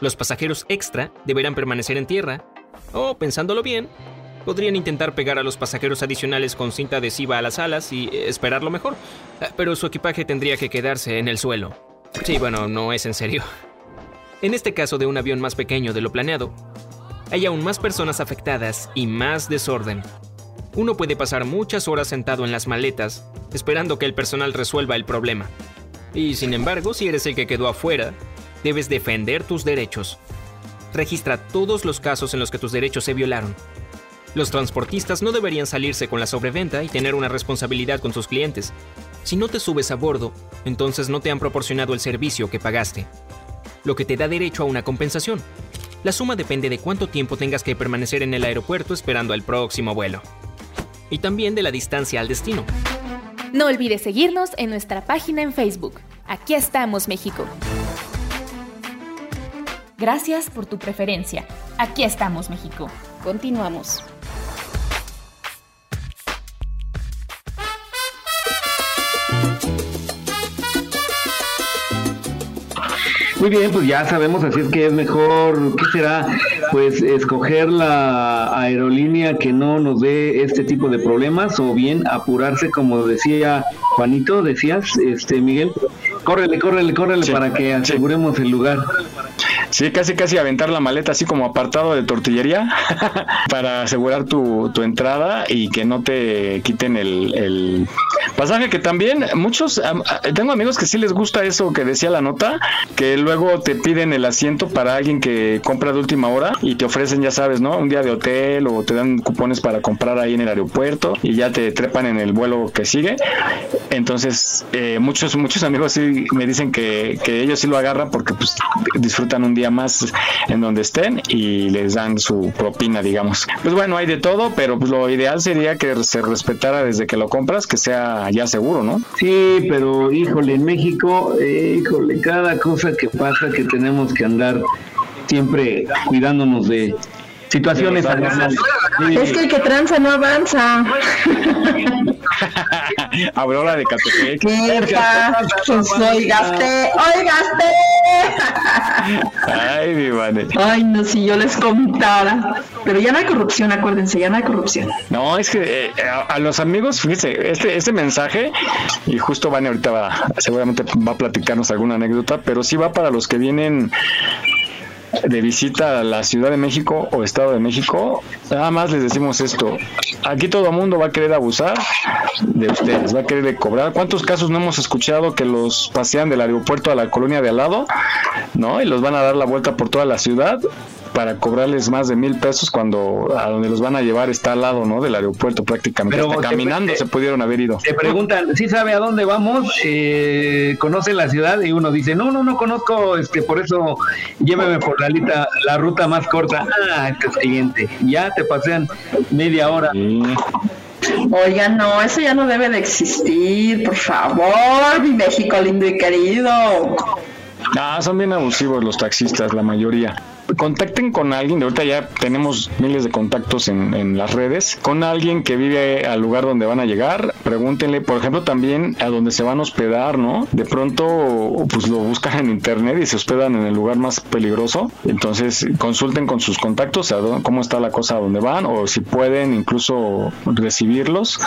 Los pasajeros extra deberán permanecer en tierra, o, pensándolo bien, Podrían intentar pegar a los pasajeros adicionales con cinta adhesiva a las alas y esperar lo mejor, eh, pero su equipaje tendría que quedarse en el suelo. Sí, bueno, no es en serio. En este caso de un avión más pequeño de lo planeado, hay aún más personas afectadas y más desorden. Uno puede pasar muchas horas sentado en las maletas, esperando que el personal resuelva el problema. Y sin embargo, si eres el que quedó afuera, debes defender tus derechos. Registra todos los casos en los que tus derechos se violaron. Los transportistas no deberían salirse con la sobreventa y tener una responsabilidad con sus clientes. Si no te subes a bordo, entonces no te han proporcionado el servicio que pagaste, lo que te da derecho a una compensación. La suma depende de cuánto tiempo tengas que permanecer en el aeropuerto esperando al próximo vuelo. Y también de la distancia al destino. No olvides seguirnos en nuestra página en Facebook. Aquí estamos, México. Gracias por tu preferencia. Aquí estamos, México. Continuamos. Muy bien, pues ya sabemos, así es que es mejor, ¿qué será? Pues escoger la aerolínea que no nos dé este tipo de problemas o bien apurarse, como decía Juanito, decías, este Miguel, córrele, córrele, córrele para que aseguremos el lugar. Sí, casi casi aventar la maleta así como apartado de tortillería para asegurar tu, tu, entrada y que no te quiten el, el pasaje que también muchos tengo amigos que sí les gusta eso que decía la nota que luego te piden el asiento para alguien que compra de última hora y te ofrecen ya sabes no un día de hotel o te dan cupones para comprar ahí en el aeropuerto y ya te trepan en el vuelo que sigue. Entonces eh, muchos muchos amigos sí me dicen que, que ellos sí lo agarran porque pues disfrutan un día más en donde estén y les dan su propina, digamos. Pues bueno, hay de todo, pero pues lo ideal sería que se respetara desde que lo compras, que sea ya seguro, ¿no? Sí, pero híjole, en México, híjole, cada cosa que pasa que tenemos que andar siempre cuidándonos de situaciones Es que el que tranza no avanza. Aurora de Catepec. Pues oigaste, oigaste. Ay, mi madre. Ay, no, si yo les contara. Pero ya no hay corrupción, acuérdense, ya no hay corrupción. No, es que eh, a, los amigos, fíjense, este, este mensaje, y justo Vane ahorita va, seguramente va a platicarnos alguna anécdota, pero sí va para los que vienen de visita a la Ciudad de México o Estado de México, nada más les decimos esto. Aquí todo el mundo va a querer abusar de ustedes, va a querer cobrar. ¿Cuántos casos no hemos escuchado que los pasean del aeropuerto a la colonia de al lado, ¿no? Y los van a dar la vuelta por toda la ciudad para cobrarles más de mil pesos cuando a donde los van a llevar está al lado, ¿no? Del aeropuerto prácticamente. Pero caminando se pudieron haber ido. Te preguntan, ¿sí sabe a dónde vamos? Eh, ¿Conoce la ciudad? Y uno dice, no, no, no conozco, este, por eso lléveme por la, lita, la ruta más corta. Ah, qué siguiente. Ya te pasean media hora. Oiga, no, eso ya no debe de existir, por favor, mi México lindo y querido. Ah, son bien abusivos los taxistas, la mayoría contacten con alguien, de ahorita ya tenemos miles de contactos en, en, las redes, con alguien que vive al lugar donde van a llegar, pregúntenle, por ejemplo, también a dónde se van a hospedar, ¿no? De pronto, pues lo buscan en internet y se hospedan en el lugar más peligroso, entonces consulten con sus contactos a dónde, cómo está la cosa a dónde van, o si pueden incluso recibirlos,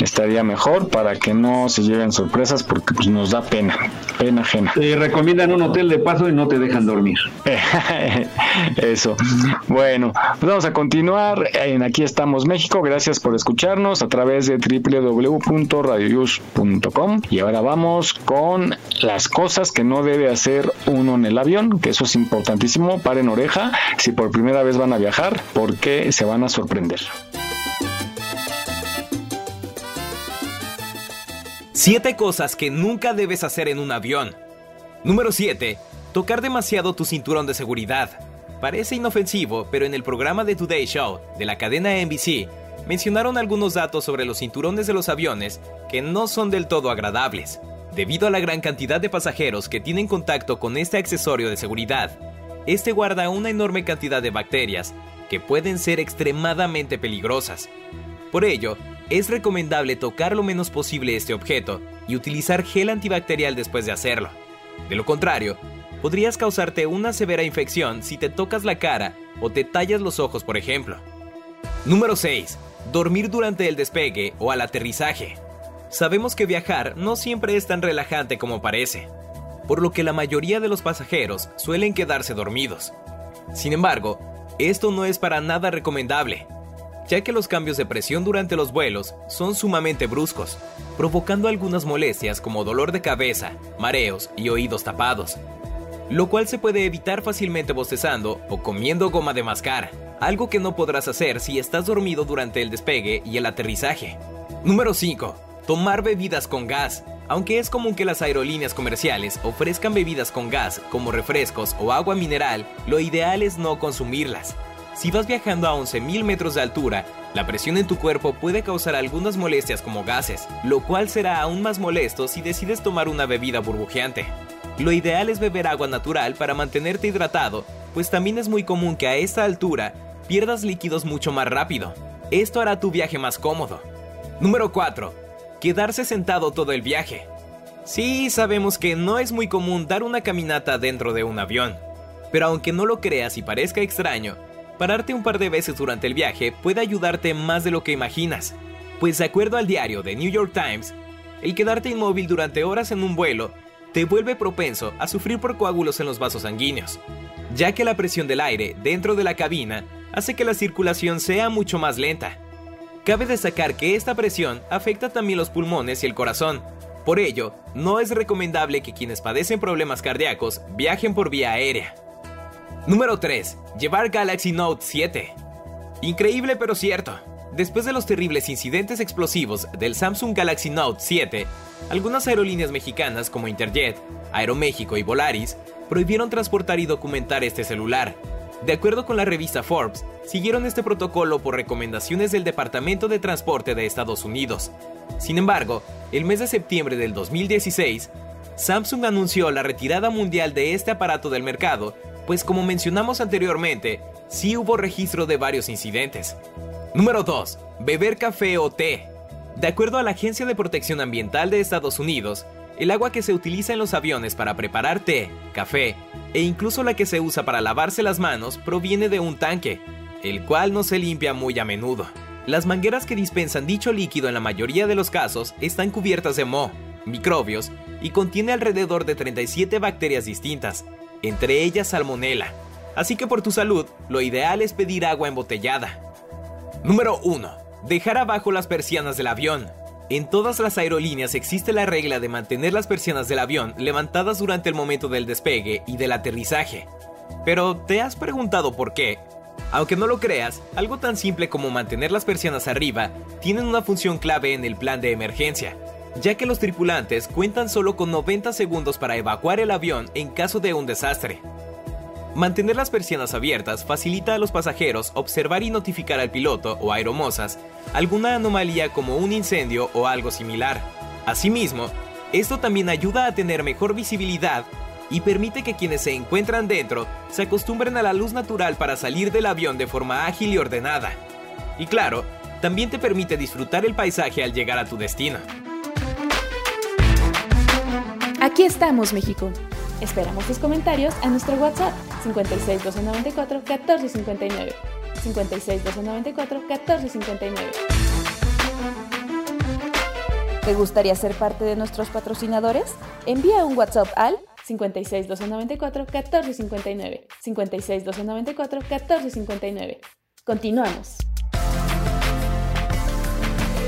estaría mejor para que no se lleven sorpresas porque pues nos da pena, pena ajena. Te recomiendan un hotel de paso y no te dejan dormir. Eso. Bueno, pues vamos a continuar Aquí estamos México. Gracias por escucharnos a través de www.radioyus.com. Y ahora vamos con las cosas que no debe hacer uno en el avión, que eso es importantísimo. Paren oreja si por primera vez van a viajar, porque se van a sorprender. Siete cosas que nunca debes hacer en un avión. Número 7 tocar demasiado tu cinturón de seguridad. Parece inofensivo, pero en el programa de Today Show de la cadena NBC mencionaron algunos datos sobre los cinturones de los aviones que no son del todo agradables. Debido a la gran cantidad de pasajeros que tienen contacto con este accesorio de seguridad, este guarda una enorme cantidad de bacterias que pueden ser extremadamente peligrosas. Por ello, es recomendable tocar lo menos posible este objeto y utilizar gel antibacterial después de hacerlo. De lo contrario, podrías causarte una severa infección si te tocas la cara o te tallas los ojos, por ejemplo. Número 6. Dormir durante el despegue o al aterrizaje. Sabemos que viajar no siempre es tan relajante como parece, por lo que la mayoría de los pasajeros suelen quedarse dormidos. Sin embargo, esto no es para nada recomendable, ya que los cambios de presión durante los vuelos son sumamente bruscos, provocando algunas molestias como dolor de cabeza, mareos y oídos tapados, lo cual se puede evitar fácilmente bostezando o comiendo goma de mascar, algo que no podrás hacer si estás dormido durante el despegue y el aterrizaje. Número 5. Tomar bebidas con gas. Aunque es común que las aerolíneas comerciales ofrezcan bebidas con gas como refrescos o agua mineral, lo ideal es no consumirlas. Si vas viajando a 11.000 metros de altura, la presión en tu cuerpo puede causar algunas molestias como gases, lo cual será aún más molesto si decides tomar una bebida burbujeante. Lo ideal es beber agua natural para mantenerte hidratado, pues también es muy común que a esta altura pierdas líquidos mucho más rápido. Esto hará tu viaje más cómodo. Número 4 quedarse sentado todo el viaje. Sí, sabemos que no es muy común dar una caminata dentro de un avión, pero aunque no lo creas y parezca extraño, pararte un par de veces durante el viaje puede ayudarte más de lo que imaginas, pues de acuerdo al diario The New York Times, el quedarte inmóvil durante horas en un vuelo te vuelve propenso a sufrir por coágulos en los vasos sanguíneos, ya que la presión del aire dentro de la cabina hace que la circulación sea mucho más lenta Cabe destacar que esta presión afecta también los pulmones y el corazón. Por ello, no es recomendable que quienes padecen problemas cardíacos viajen por vía aérea. Número 3. Llevar Galaxy Note 7. Increíble pero cierto. Después de los terribles incidentes explosivos del Samsung Galaxy Note 7, algunas aerolíneas mexicanas como Interjet, Aeroméxico y Volaris prohibieron transportar y documentar este celular, de acuerdo con la revista Forbes, siguieron este protocolo por recomendaciones del Departamento de Transporte de Estados Unidos. Sin embargo, el mes de septiembre del 2016, Samsung anunció la retirada mundial de este aparato del mercado, pues como mencionamos anteriormente, sí hubo registro de varios incidentes. Número 2. Beber café o té. De acuerdo a la Agencia de Protección Ambiental de Estados Unidos, el agua que se utiliza en los aviones para preparar té, café e incluso la que se usa para lavarse las manos proviene de un tanque, el cual no se limpia muy a menudo. Las mangueras que dispensan dicho líquido en la mayoría de los casos están cubiertas de moho, microbios y contiene alrededor de 37 bacterias distintas, entre ellas salmonella. Así que por tu salud, lo ideal es pedir agua embotellada. Número 1. Dejar abajo las persianas del avión. En todas las aerolíneas existe la regla de mantener las persianas del avión levantadas durante el momento del despegue y del aterrizaje. Pero, ¿te has preguntado por qué? Aunque no lo creas, algo tan simple como mantener las persianas arriba tienen una función clave en el plan de emergencia, ya que los tripulantes cuentan solo con 90 segundos para evacuar el avión en caso de un desastre. Mantener las persianas abiertas facilita a los pasajeros observar y notificar al piloto o aeromosas alguna anomalía como un incendio o algo similar. Asimismo, esto también ayuda a tener mejor visibilidad y permite que quienes se encuentran dentro se acostumbren a la luz natural para salir del avión de forma ágil y ordenada. Y claro, también te permite disfrutar el paisaje al llegar a tu destino. Aquí estamos, México. Esperamos tus comentarios a nuestro WhatsApp 56 294 1459. 56 294 1459. ¿Te gustaría ser parte de nuestros patrocinadores? Envía un WhatsApp al 56 294 1459. 56 294 1459. Continuamos.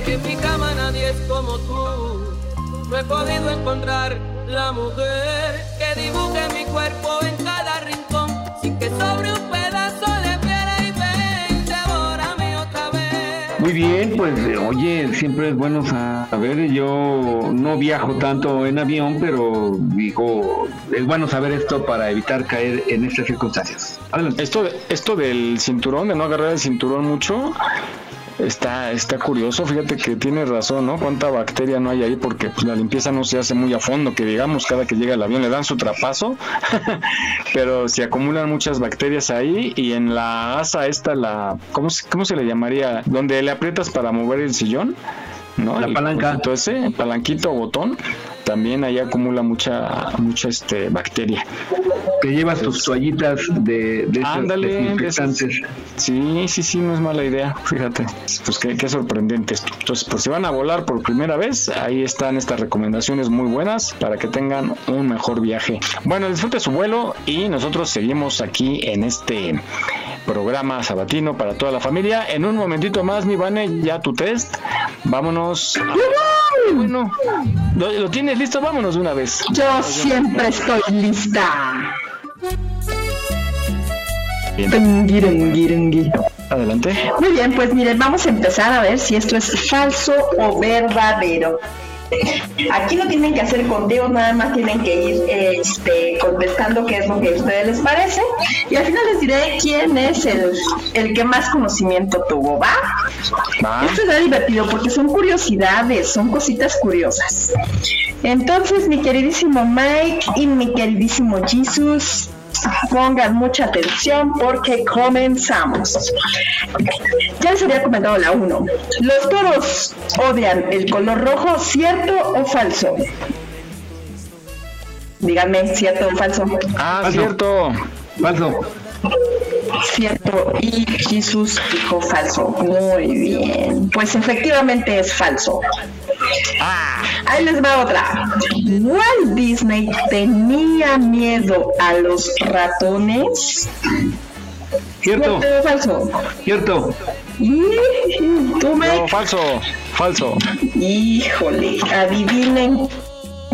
En mi cama nadie es como tú. No he podido encontrar la mujer que dibuje mi cuerpo en Muy bien, pues oye, siempre es bueno saber, yo no viajo tanto en avión, pero digo, es bueno saber esto para evitar caer en estas circunstancias. Esto, esto del cinturón, de no agarrar el cinturón mucho, Está, está curioso, fíjate que tiene razón, ¿no? Cuánta bacteria no hay ahí porque pues, la limpieza no se hace muy a fondo, que digamos cada que llega el avión le dan su trapazo, pero se acumulan muchas bacterias ahí y en la asa esta, la, ¿cómo, cómo se le llamaría? Donde le aprietas para mover el sillón, ¿no? La palanca. cosito ese, palanquito o botón, también ahí acumula mucha, mucha este, bacteria. Que llevas tus toallitas de, de Ándale, desinfectantes. Sí, sí, sí, no es mala idea, fíjate. Pues qué, qué sorprendente esto. Entonces, pues si van a volar por primera vez, ahí están estas recomendaciones muy buenas para que tengan un mejor viaje. Bueno, disfrute su vuelo y nosotros seguimos aquí en este programa sabatino para toda la familia. En un momentito más, mi Vane, ya tu test. Vámonos. a- Bueno, ¿lo, lo tienes listo? Vámonos de una vez. Yo siempre estoy lista. Adelante. Muy bien, pues miren, vamos a empezar a ver si esto es falso o verdadero. Aquí no tienen que hacer conteos, nada más tienen que ir este, contestando qué es lo que a ustedes les parece. Y al final les diré quién es el, el que más conocimiento tuvo, ¿va? Esto está divertido porque son curiosidades, son cositas curiosas. Entonces, mi queridísimo Mike y mi queridísimo Jesus, pongan mucha atención porque comenzamos. Ya les había comentado la 1. ¿Los toros odian el color rojo, cierto o falso? Díganme, ¿cierto o falso? Ah, cierto. Falso. Cierto, y Jesús dijo falso. Muy bien. Pues efectivamente es falso. Ahí les va otra. Walt Disney tenía miedo a los ratones. Cierto. ¿Cierto falso? Cierto. Y tú me. No, falso, falso. Híjole, adivinen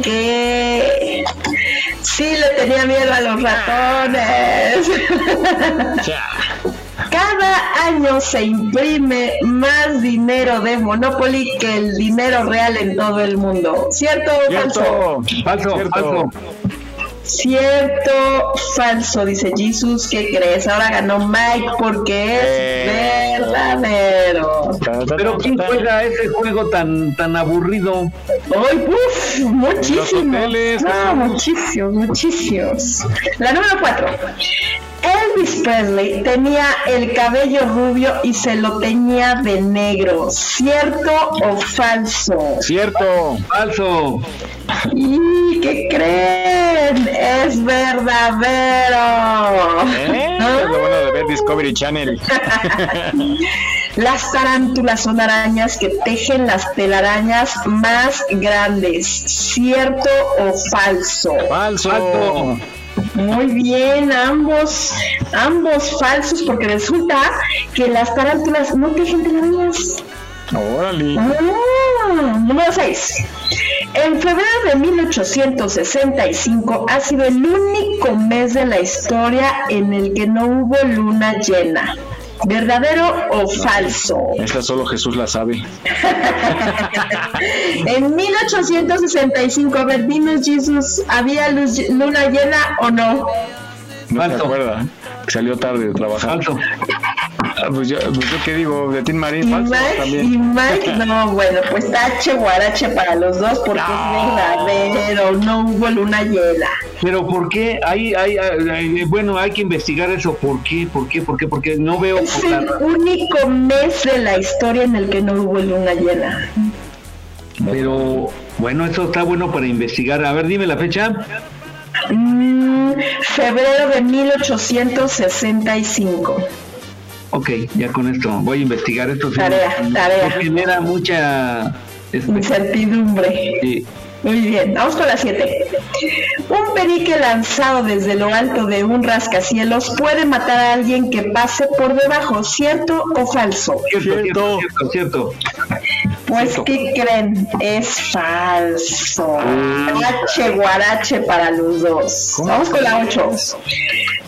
que sí le tenía miedo a los ratones. Cada año se imprime más dinero de Monopoly que el dinero real en todo el mundo. ¿Cierto o falso? Falso, falso. Cierto, falso, dice Jesus. ¿Qué crees? Ahora ganó Mike porque es verdadero. Pero ¿quién juega ese juego tan tan aburrido? ¡Ay! Muchísimos. No, muchísimos, muchísimos. La número 4. Elvis Presley tenía el cabello rubio y se lo teñía de negro. ¿Cierto o falso? Cierto. Falso. ¿Y qué creen? Es verdadero. ¿Eh? Es lo bueno de ver Discovery Channel. Las tarántulas son arañas que tejen las telarañas más grandes. ¿Cierto o falso? Falso. Muy bien, ambos, ambos falsos, porque resulta que las tarántulas no tejen telarañas. Órale. Ah, número 6. En febrero de 1865 ha sido el único mes de la historia en el que no hubo luna llena. ¿Verdadero o falso? Esta solo Jesús la sabe. En 1865, a ver, dinos, Jesus, ¿había luz- luna llena o no? No se acuerda. Salió tarde de trabajar. Ah, pues, yo, pues yo qué digo, de Tim Marín, Y falso Mike, y también. Mike, no, bueno, pues tache guarache para los dos porque es verdadero, no hubo luna llena. Pero ¿por qué? Hay, hay, hay- bueno, hay que investigar eso. ¿Por qué? ¿Por qué? ¿Por qué? Porque no veo. Es el único mes de la historia en el que no hubo luna llena. Pero bueno, eso está bueno para investigar. A ver, dime la fecha. Mm, febrero de 1865. Ok, ya con esto voy a investigar esto. Tarea, tarea. me genera mucha este, Incertidumbre. sí. Muy bien, vamos con la 7. Un penique lanzado desde lo alto de un rascacielos puede matar a alguien que pase por debajo, ¿cierto o falso? Cierto, cierto, cierto, cierto. Pues, ¿qué creen? Es falso. Guarache, guarache para los dos. Vamos con la 8.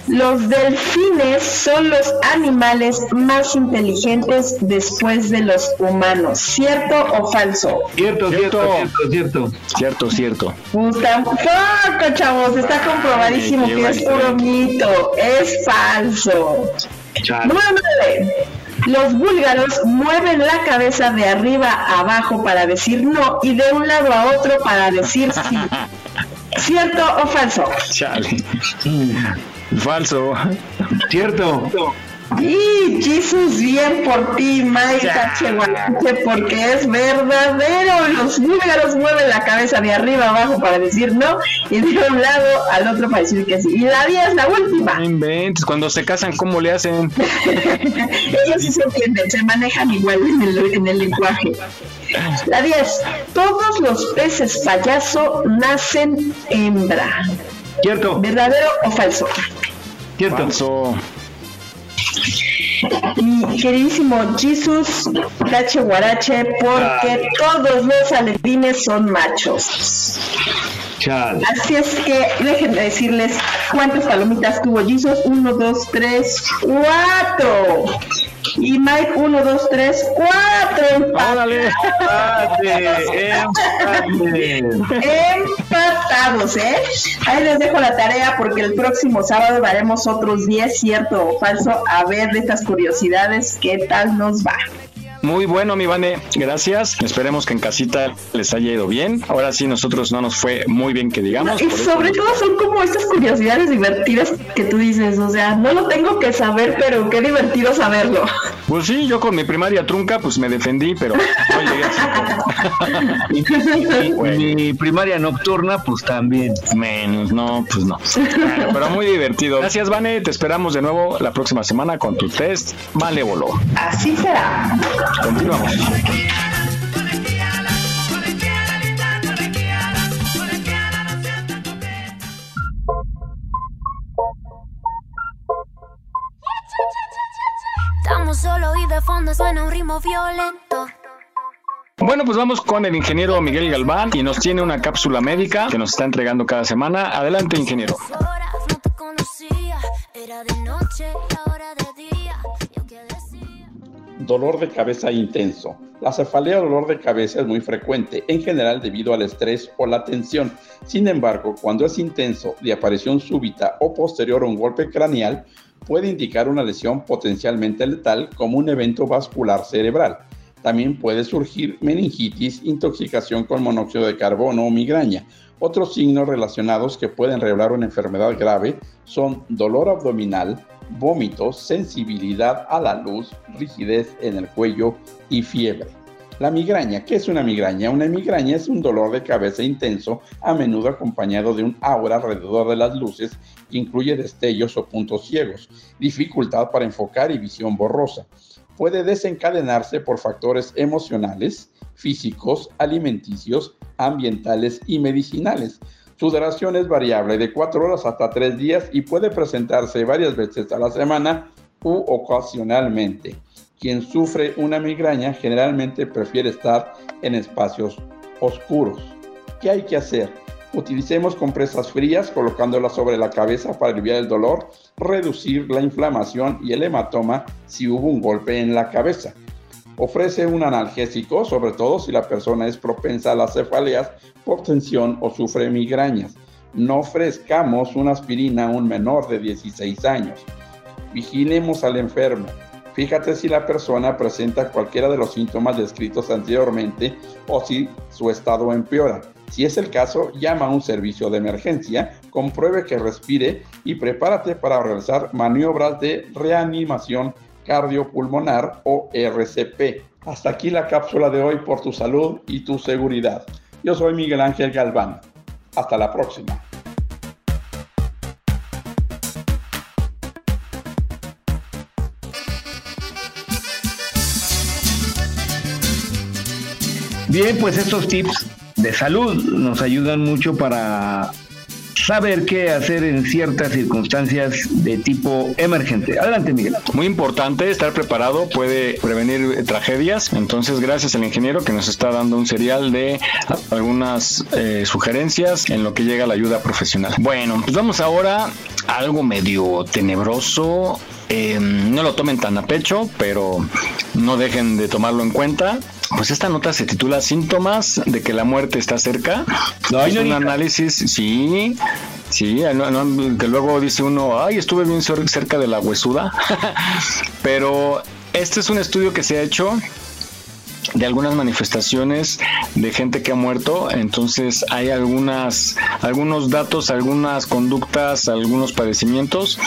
Los delfines son los animales más inteligentes después de los humanos. ¿Cierto o falso? Cierto, cierto, cierto, cierto. Cierto, cierto. Puta, poco, chavos, está comprobadísimo Ay, que es puro mito, es falso. Número 9. Los búlgaros mueven la cabeza de arriba a abajo para decir no y de un lado a otro para decir sí. ¿Cierto o falso? Chale. Falso. Cierto. Y Jesus, bien por ti, Mike porque es verdadero. Los búlgaros mueven la cabeza de arriba abajo para decir no y de un lado al otro para decir que sí. Y la 10, la última. inventes, cuando se casan, ¿cómo le hacen? Ellos sí se entienden, se manejan igual en el, en el lenguaje. La 10. Todos los peces payaso nacen hembra. ¿Cierto? ¿Verdadero o falso? ¿Cierto? Falso. Mi queridísimo Jesus Dache Guarache, porque todos los alevines son machos. Así es que déjenme decirles cuántas palomitas tuvo Jesus. Uno, dos, tres, cuatro. Y Mike, 1, 2, 3, 4. Empatados, ¿eh? Ahí les dejo la tarea porque el próximo sábado daremos otros 10, cierto o falso, a ver de estas curiosidades qué tal nos va. Muy bueno, mi Vane, gracias. Esperemos que en casita les haya ido bien. Ahora sí, nosotros no nos fue muy bien que digamos. y sobre todo son como estas curiosidades divertidas que tú dices, o sea, no lo tengo que saber, pero qué divertido saberlo. Pues sí, yo con mi primaria trunca, pues me defendí, pero Mi primaria nocturna, pues también. Menos, no, pues no. pero muy divertido. Gracias, Vane. Te esperamos de nuevo la próxima semana con tu test malévolo. Así será. Continuamos. Estamos solo y de fondo suena un ritmo violento. Bueno, pues vamos con el ingeniero Miguel Galván y nos tiene una cápsula médica que nos está entregando cada semana. Adelante, ingeniero. Era de noche, Dolor de cabeza intenso. La cefalea o dolor de cabeza es muy frecuente, en general debido al estrés o la tensión. Sin embargo, cuando es intenso, de aparición súbita o posterior a un golpe craneal, puede indicar una lesión potencialmente letal como un evento vascular cerebral. También puede surgir meningitis, intoxicación con monóxido de carbono o migraña. Otros signos relacionados que pueden revelar una enfermedad grave son dolor abdominal, vómitos, sensibilidad a la luz, rigidez en el cuello y fiebre. La migraña, ¿qué es una migraña? Una migraña es un dolor de cabeza intenso, a menudo acompañado de un aura alrededor de las luces que incluye destellos o puntos ciegos, dificultad para enfocar y visión borrosa. Puede desencadenarse por factores emocionales, físicos, alimenticios, ambientales y medicinales. Su duración es variable de 4 horas hasta 3 días y puede presentarse varias veces a la semana u ocasionalmente. Quien sufre una migraña generalmente prefiere estar en espacios oscuros. ¿Qué hay que hacer? Utilicemos compresas frías colocándolas sobre la cabeza para aliviar el dolor, reducir la inflamación y el hematoma si hubo un golpe en la cabeza. Ofrece un analgésico, sobre todo si la persona es propensa a las cefaleas por tensión o sufre migrañas. No ofrezcamos una aspirina a un menor de 16 años. Vigilemos al enfermo. Fíjate si la persona presenta cualquiera de los síntomas descritos anteriormente o si su estado empeora. Si es el caso, llama a un servicio de emergencia, compruebe que respire y prepárate para realizar maniobras de reanimación cardiopulmonar o RCP. Hasta aquí la cápsula de hoy por tu salud y tu seguridad. Yo soy Miguel Ángel Galván. Hasta la próxima. Bien, pues estos tips de salud nos ayudan mucho para saber qué hacer en ciertas circunstancias de tipo emergente. Adelante, Miguel. Muy importante estar preparado, puede prevenir tragedias. Entonces, gracias al ingeniero que nos está dando un serial de algunas eh, sugerencias en lo que llega la ayuda profesional. Bueno, pues vamos ahora a algo medio tenebroso. Em, no lo tomen tan a pecho, pero no dejen de tomarlo en cuenta. Pues esta nota se titula Síntomas de que la muerte está cerca. No, es un análisis, sí, sí, que luego dice uno, ay, estuve bien cerca de la huesuda. Pero este es un estudio que se ha hecho de algunas manifestaciones de gente que ha muerto, entonces hay algunas algunos datos, algunas conductas, algunos padecimientos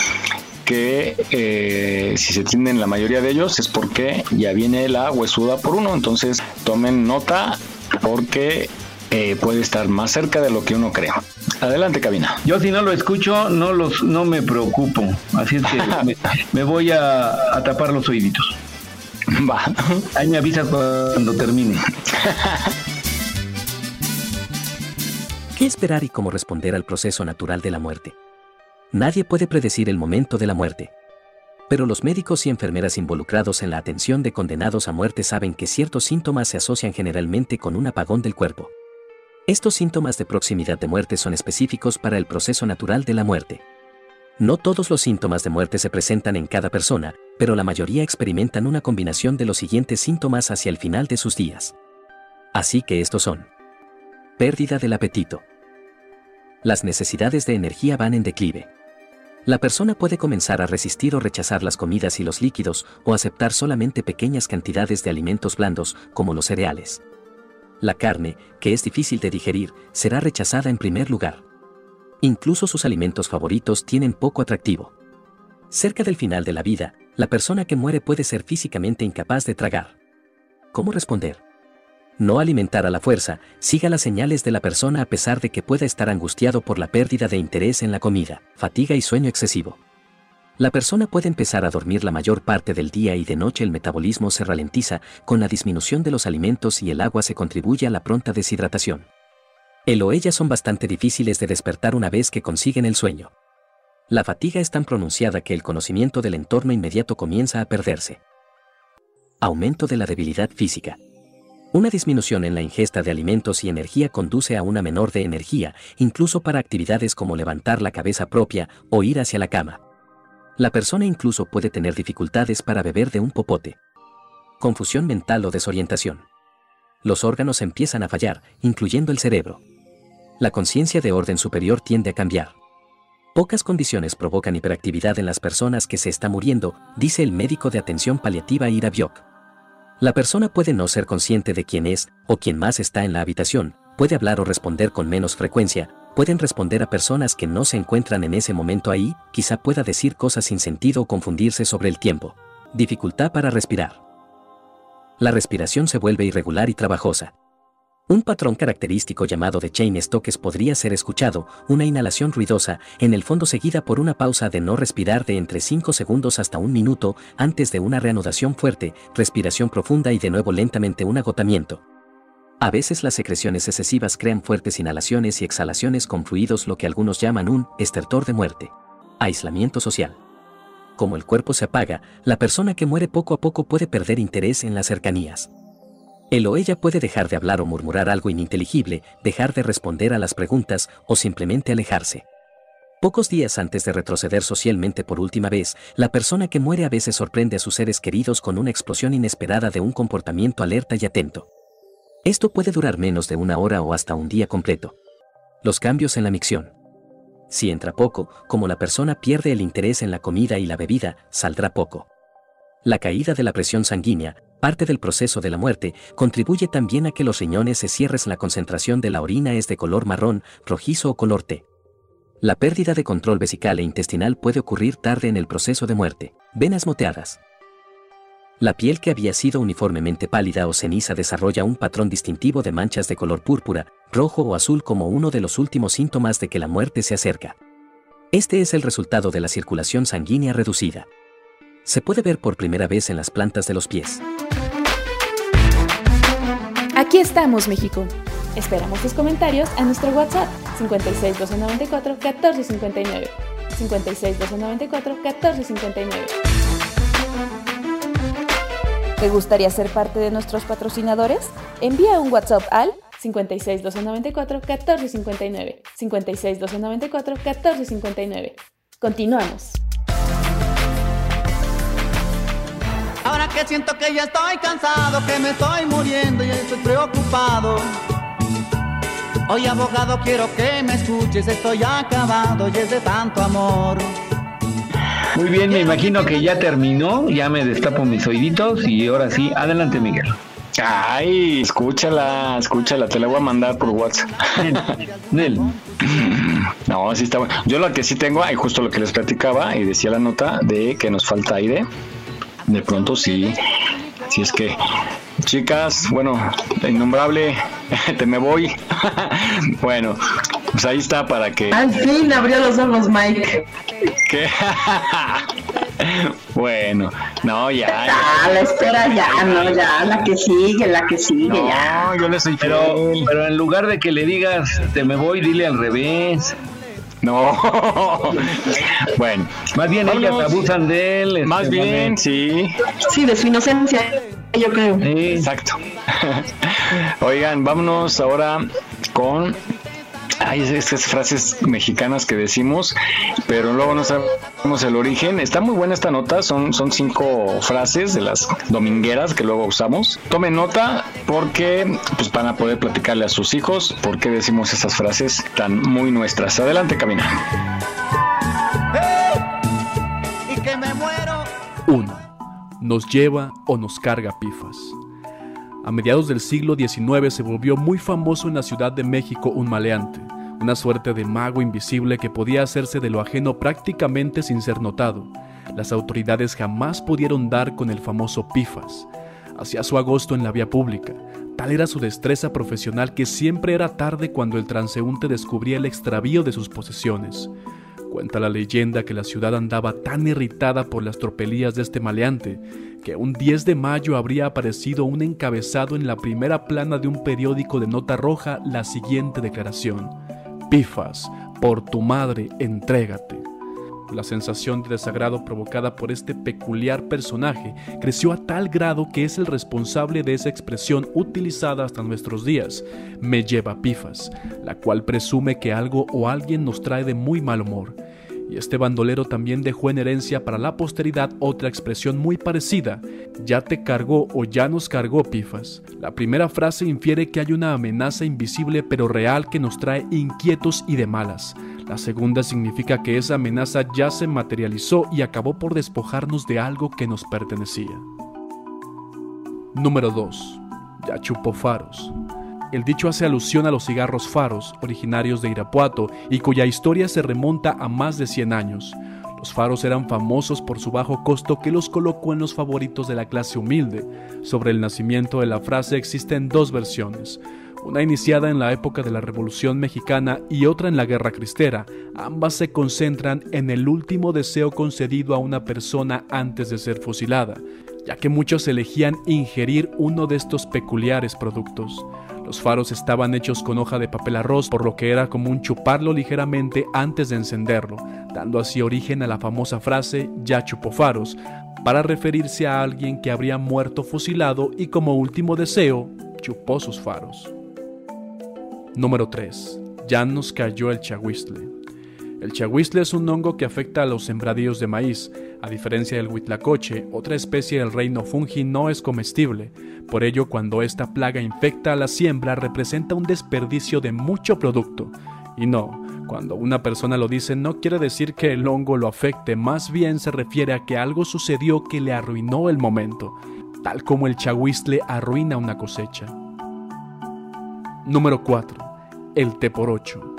que eh, si se tienen la mayoría de ellos es porque ya viene la huesuda por uno. Entonces tomen nota porque eh, puede estar más cerca de lo que uno cree. Adelante, cabina. Yo si no lo escucho, no los, no me preocupo. Así es que me, voy a, a, tapar los oíditos. Va. Ahí me avisas cuando termine. ¿Qué esperar y cómo responder al proceso natural de la muerte? Nadie puede predecir el momento de la muerte. Pero los médicos y enfermeras involucrados en la atención de condenados a muerte saben que ciertos síntomas se asocian generalmente con un apagón del cuerpo. Estos síntomas de proximidad de muerte son específicos para el proceso natural de la muerte. No todos los síntomas de muerte se presentan en cada persona, pero la mayoría experimentan una combinación de los siguientes síntomas hacia el final de sus días. Así que estos son. Pérdida del apetito. Las necesidades de energía van en declive. La persona puede comenzar a resistir o rechazar las comidas y los líquidos o aceptar solamente pequeñas cantidades de alimentos blandos, como los cereales. La carne, que es difícil de digerir, será rechazada en primer lugar. Incluso sus alimentos favoritos tienen poco atractivo. Cerca del final de la vida, la persona que muere puede ser físicamente incapaz de tragar. ¿Cómo responder? No alimentar a la fuerza, siga las señales de la persona a pesar de que pueda estar angustiado por la pérdida de interés en la comida, fatiga y sueño excesivo. La persona puede empezar a dormir la mayor parte del día y de noche el metabolismo se ralentiza, con la disminución de los alimentos y el agua se contribuye a la pronta deshidratación. El o ella son bastante difíciles de despertar una vez que consiguen el sueño. La fatiga es tan pronunciada que el conocimiento del entorno inmediato comienza a perderse. Aumento de la debilidad física. Una disminución en la ingesta de alimentos y energía conduce a una menor de energía, incluso para actividades como levantar la cabeza propia o ir hacia la cama. La persona incluso puede tener dificultades para beber de un popote. Confusión mental o desorientación. Los órganos empiezan a fallar, incluyendo el cerebro. La conciencia de orden superior tiende a cambiar. Pocas condiciones provocan hiperactividad en las personas que se está muriendo, dice el médico de atención paliativa Ira Biok. La persona puede no ser consciente de quién es o quién más está en la habitación, puede hablar o responder con menos frecuencia, pueden responder a personas que no se encuentran en ese momento ahí, quizá pueda decir cosas sin sentido o confundirse sobre el tiempo. Dificultad para respirar. La respiración se vuelve irregular y trabajosa. Un patrón característico llamado de chain Stokes podría ser escuchado, una inhalación ruidosa, en el fondo seguida por una pausa de no respirar de entre 5 segundos hasta un minuto, antes de una reanudación fuerte, respiración profunda y de nuevo lentamente un agotamiento. A veces las secreciones excesivas crean fuertes inhalaciones y exhalaciones con fluidos lo que algunos llaman un estertor de muerte. Aislamiento social. Como el cuerpo se apaga, la persona que muere poco a poco puede perder interés en las cercanías. Él o ella puede dejar de hablar o murmurar algo ininteligible, dejar de responder a las preguntas o simplemente alejarse. Pocos días antes de retroceder socialmente por última vez, la persona que muere a veces sorprende a sus seres queridos con una explosión inesperada de un comportamiento alerta y atento. Esto puede durar menos de una hora o hasta un día completo. Los cambios en la micción. Si entra poco, como la persona pierde el interés en la comida y la bebida, saldrá poco. La caída de la presión sanguínea, parte del proceso de la muerte, contribuye también a que los riñones se cierren. La concentración de la orina es de color marrón, rojizo o color té. La pérdida de control vesical e intestinal puede ocurrir tarde en el proceso de muerte. Venas moteadas. La piel que había sido uniformemente pálida o ceniza desarrolla un patrón distintivo de manchas de color púrpura, rojo o azul como uno de los últimos síntomas de que la muerte se acerca. Este es el resultado de la circulación sanguínea reducida. Se puede ver por primera vez en las plantas de los pies. Aquí estamos, México. Esperamos tus comentarios a nuestro WhatsApp 56 294 1459. 56 294 1459. ¿Te gustaría ser parte de nuestros patrocinadores? Envía un WhatsApp al 56 294 1459. 56 294 1459. Continuamos. Ahora que siento que ya estoy cansado, que me estoy muriendo y estoy preocupado. Hoy abogado quiero que me escuches, estoy acabado y es de tanto amor. Muy bien, me imagino que ya terminó, ya me destapo mis oíditos y ahora sí, adelante Miguel. Ay, escúchala, escúchala, te la voy a mandar por WhatsApp. Nel. No, sí está bueno. Yo lo que sí tengo, hay justo lo que les platicaba y decía la nota de que nos falta aire. De pronto sí, si es que chicas, bueno, innombrable, te me voy. bueno, pues ahí está para que. Al fin abrió los ojos, Mike. ¿Qué? bueno, no, ya. Ah, la espera ya, no, ya, la que sigue, la que sigue, no, ya. yo le soy pero, pero en lugar de que le digas te me voy, dile al revés. No. bueno. Más bien ellas abusan de él. Más este, bien, sí. Sí, de su inocencia, yo creo. Sí. Exacto. Oigan, vámonos ahora con hay estas frases mexicanas que decimos, pero luego no sabemos el origen. Está muy buena esta nota, son, son cinco frases de las domingueras que luego usamos. Tomen nota porque pues van a poder platicarle a sus hijos por qué decimos esas frases tan muy nuestras. Adelante, Camina. y que me muero. 1. Nos lleva o nos carga pifas. A mediados del siglo XIX se volvió muy famoso en la Ciudad de México un maleante, una suerte de mago invisible que podía hacerse de lo ajeno prácticamente sin ser notado. Las autoridades jamás pudieron dar con el famoso Pifas. Hacía su agosto en la vía pública. Tal era su destreza profesional que siempre era tarde cuando el transeúnte descubría el extravío de sus posesiones. Cuenta la leyenda que la ciudad andaba tan irritada por las tropelías de este maleante que un 10 de mayo habría aparecido un encabezado en la primera plana de un periódico de nota roja la siguiente declaración. Pifas, por tu madre, entrégate. La sensación de desagrado provocada por este peculiar personaje creció a tal grado que es el responsable de esa expresión utilizada hasta nuestros días, me lleva pifas, la cual presume que algo o alguien nos trae de muy mal humor. Y este bandolero también dejó en herencia para la posteridad otra expresión muy parecida, ya te cargó o ya nos cargó pifas. La primera frase infiere que hay una amenaza invisible pero real que nos trae inquietos y de malas. La segunda significa que esa amenaza ya se materializó y acabó por despojarnos de algo que nos pertenecía. Número 2. Ya chupó faros. El dicho hace alusión a los cigarros faros, originarios de Irapuato y cuya historia se remonta a más de 100 años. Los faros eran famosos por su bajo costo que los colocó en los favoritos de la clase humilde. Sobre el nacimiento de la frase existen dos versiones, una iniciada en la época de la Revolución Mexicana y otra en la Guerra Cristera. Ambas se concentran en el último deseo concedido a una persona antes de ser fusilada, ya que muchos elegían ingerir uno de estos peculiares productos. Los faros estaban hechos con hoja de papel arroz, por lo que era común chuparlo ligeramente antes de encenderlo, dando así origen a la famosa frase ya chupó faros, para referirse a alguien que habría muerto fusilado y como último deseo, chupó sus faros. Número 3. Ya nos cayó el chahuistle. El chahuistle es un hongo que afecta a los sembradíos de maíz. A diferencia del huitlacoche, otra especie del reino fungi no es comestible. Por ello, cuando esta plaga infecta a la siembra, representa un desperdicio de mucho producto. Y no, cuando una persona lo dice no quiere decir que el hongo lo afecte, más bien se refiere a que algo sucedió que le arruinó el momento, tal como el chahuistle arruina una cosecha. Número 4. El té por ocho.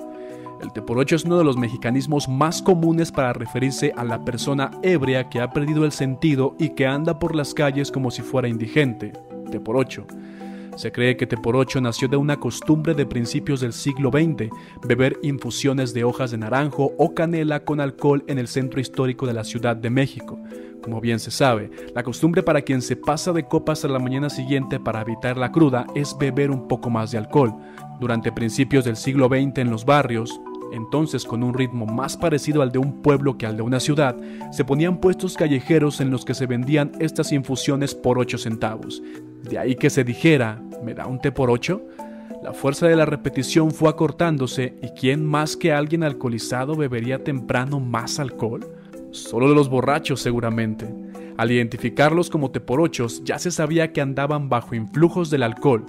El té por ocho es uno de los mexicanismos más comunes para referirse a la persona ebria que ha perdido el sentido y que anda por las calles como si fuera indigente. Té por ocho. Se cree que té por ocho nació de una costumbre de principios del siglo XX, beber infusiones de hojas de naranjo o canela con alcohol en el centro histórico de la Ciudad de México. Como bien se sabe, la costumbre para quien se pasa de copas a la mañana siguiente para evitar la cruda es beber un poco más de alcohol. Durante principios del siglo XX en los barrios, entonces con un ritmo más parecido al de un pueblo que al de una ciudad, se ponían puestos callejeros en los que se vendían estas infusiones por 8 centavos. De ahí que se dijera, ¿me da un té por 8? La fuerza de la repetición fue acortándose y ¿quién más que alguien alcoholizado bebería temprano más alcohol? Solo de los borrachos seguramente. Al identificarlos como teporochos ya se sabía que andaban bajo influjos del alcohol.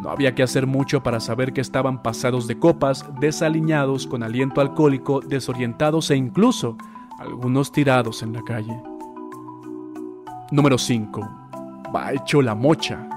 No había que hacer mucho para saber que estaban pasados de copas, desaliñados, con aliento alcohólico, desorientados e incluso algunos tirados en la calle. Número 5. Va hecho la mocha.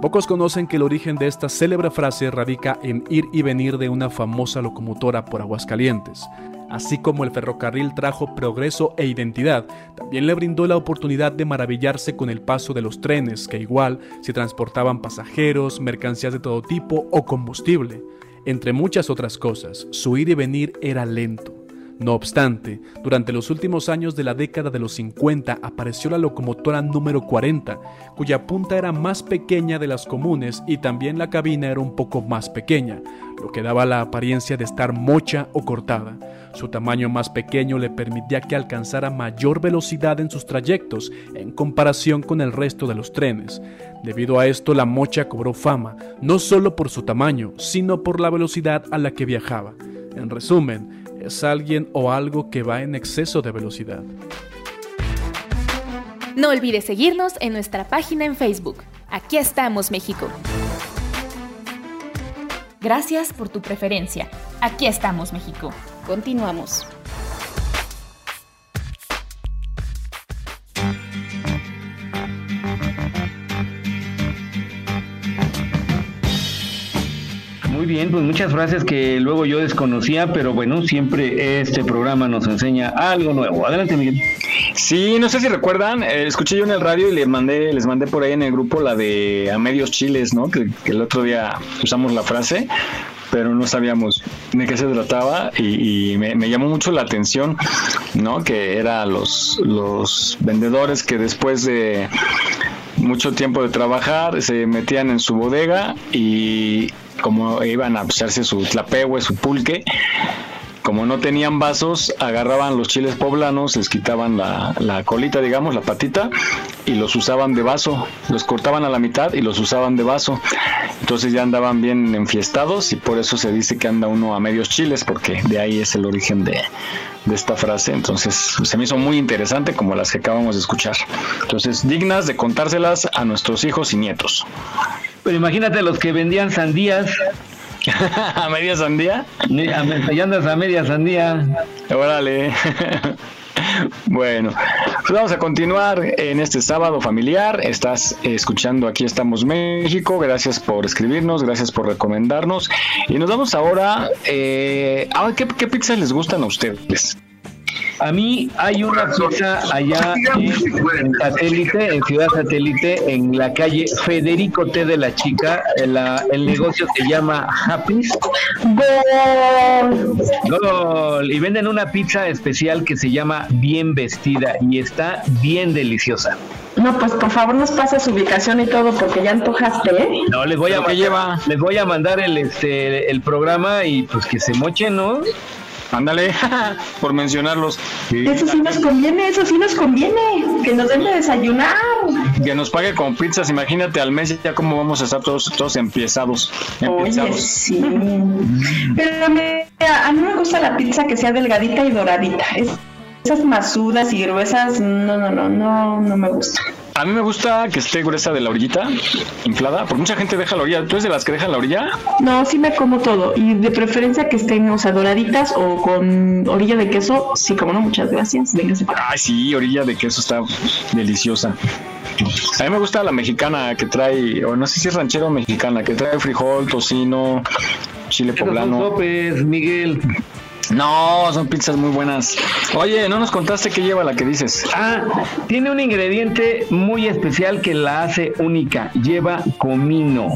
Pocos conocen que el origen de esta célebre frase radica en ir y venir de una famosa locomotora por Aguascalientes. Así como el ferrocarril trajo progreso e identidad, también le brindó la oportunidad de maravillarse con el paso de los trenes, que igual si transportaban pasajeros, mercancías de todo tipo o combustible. Entre muchas otras cosas, su ir y venir era lento no obstante, durante los últimos años de la década de los 50 apareció la locomotora número 40, cuya punta era más pequeña de las comunes y también la cabina era un poco más pequeña, lo que daba la apariencia de estar mocha o cortada. Su tamaño más pequeño le permitía que alcanzara mayor velocidad en sus trayectos en comparación con el resto de los trenes. Debido a esto, la mocha cobró fama, no solo por su tamaño, sino por la velocidad a la que viajaba. En resumen, es alguien o algo que va en exceso de velocidad. No olvides seguirnos en nuestra página en Facebook. Aquí estamos, México. Gracias por tu preferencia. Aquí estamos, México. Continuamos. Muy bien, pues muchas frases que luego yo desconocía, pero bueno, siempre este programa nos enseña algo nuevo. Adelante, Miguel. Sí, no sé si recuerdan, eh, escuché yo en el radio y les mandé, les mandé por ahí en el grupo la de a medios chiles, ¿no? Que, el otro día usamos la frase, pero no sabíamos de qué se trataba y, me, llamó mucho la atención, ¿no? Que eran los, los vendedores que después de mucho tiempo de trabajar se metían en su bodega y como iban a echarse su tlapehue, su pulque, como no tenían vasos, agarraban los chiles poblanos, les quitaban la, la, colita, digamos, la patita, y los usaban de vaso. Los cortaban a la mitad y los usaban de vaso. Entonces ya andaban bien enfiestados y por eso se dice que anda uno a medios chiles, porque de ahí es el origen de, de esta frase. Entonces se me hizo muy interesante como las que acabamos de escuchar. Entonces, dignas de contárselas a nuestros hijos y nietos. Pero imagínate los que vendían sandías. ¿A media sandía? Andas a media sandía. Órale. Bueno, pues vamos a continuar en este sábado familiar. Estás escuchando Aquí estamos México. Gracias por escribirnos, gracias por recomendarnos. Y nos vamos ahora. Eh, ¿qué, ¿Qué pizzas les gustan a ustedes? A mí hay una pizza allá en satélite, en Ciudad Satélite, en la calle Federico T de la Chica. El, el negocio se llama Happy's. ¡Gol! ¡Gol! Y venden una pizza especial que se llama Bien Vestida y está bien deliciosa. No, pues por favor nos pasa su ubicación y todo porque ya antojaste, ¿eh? No, les voy a lleva? les voy a mandar el este el programa y pues que se mochen, ¿no? Ándale, por mencionarlos. Eso sí nos conviene, eso sí nos conviene, que nos den de desayunar. Que nos pague con pizzas, imagínate al mes ya cómo vamos a estar todos, todos empiezados. Oye, sí. Pero a mí me gusta la pizza que sea delgadita y doradita. esas masudas y gruesas, no, no, no, no, no me gustan. A mí me gusta que esté gruesa de la orillita, inflada, porque mucha gente deja la orilla. ¿Tú eres de las que dejan la orilla? No, sí me como todo. Y de preferencia que estén, o sea, doraditas o con orilla de queso. Sí, como no, muchas gracias. Véngase para Ay, sí, orilla de queso está deliciosa. A mí me gusta la mexicana que trae, o no sé si es ranchero o mexicana, que trae frijol, tocino, chile poblano. Sopes, Miguel. No, son pizzas muy buenas. Oye, no nos contaste qué lleva la que dices. Ah, tiene un ingrediente muy especial que la hace única. Lleva comino.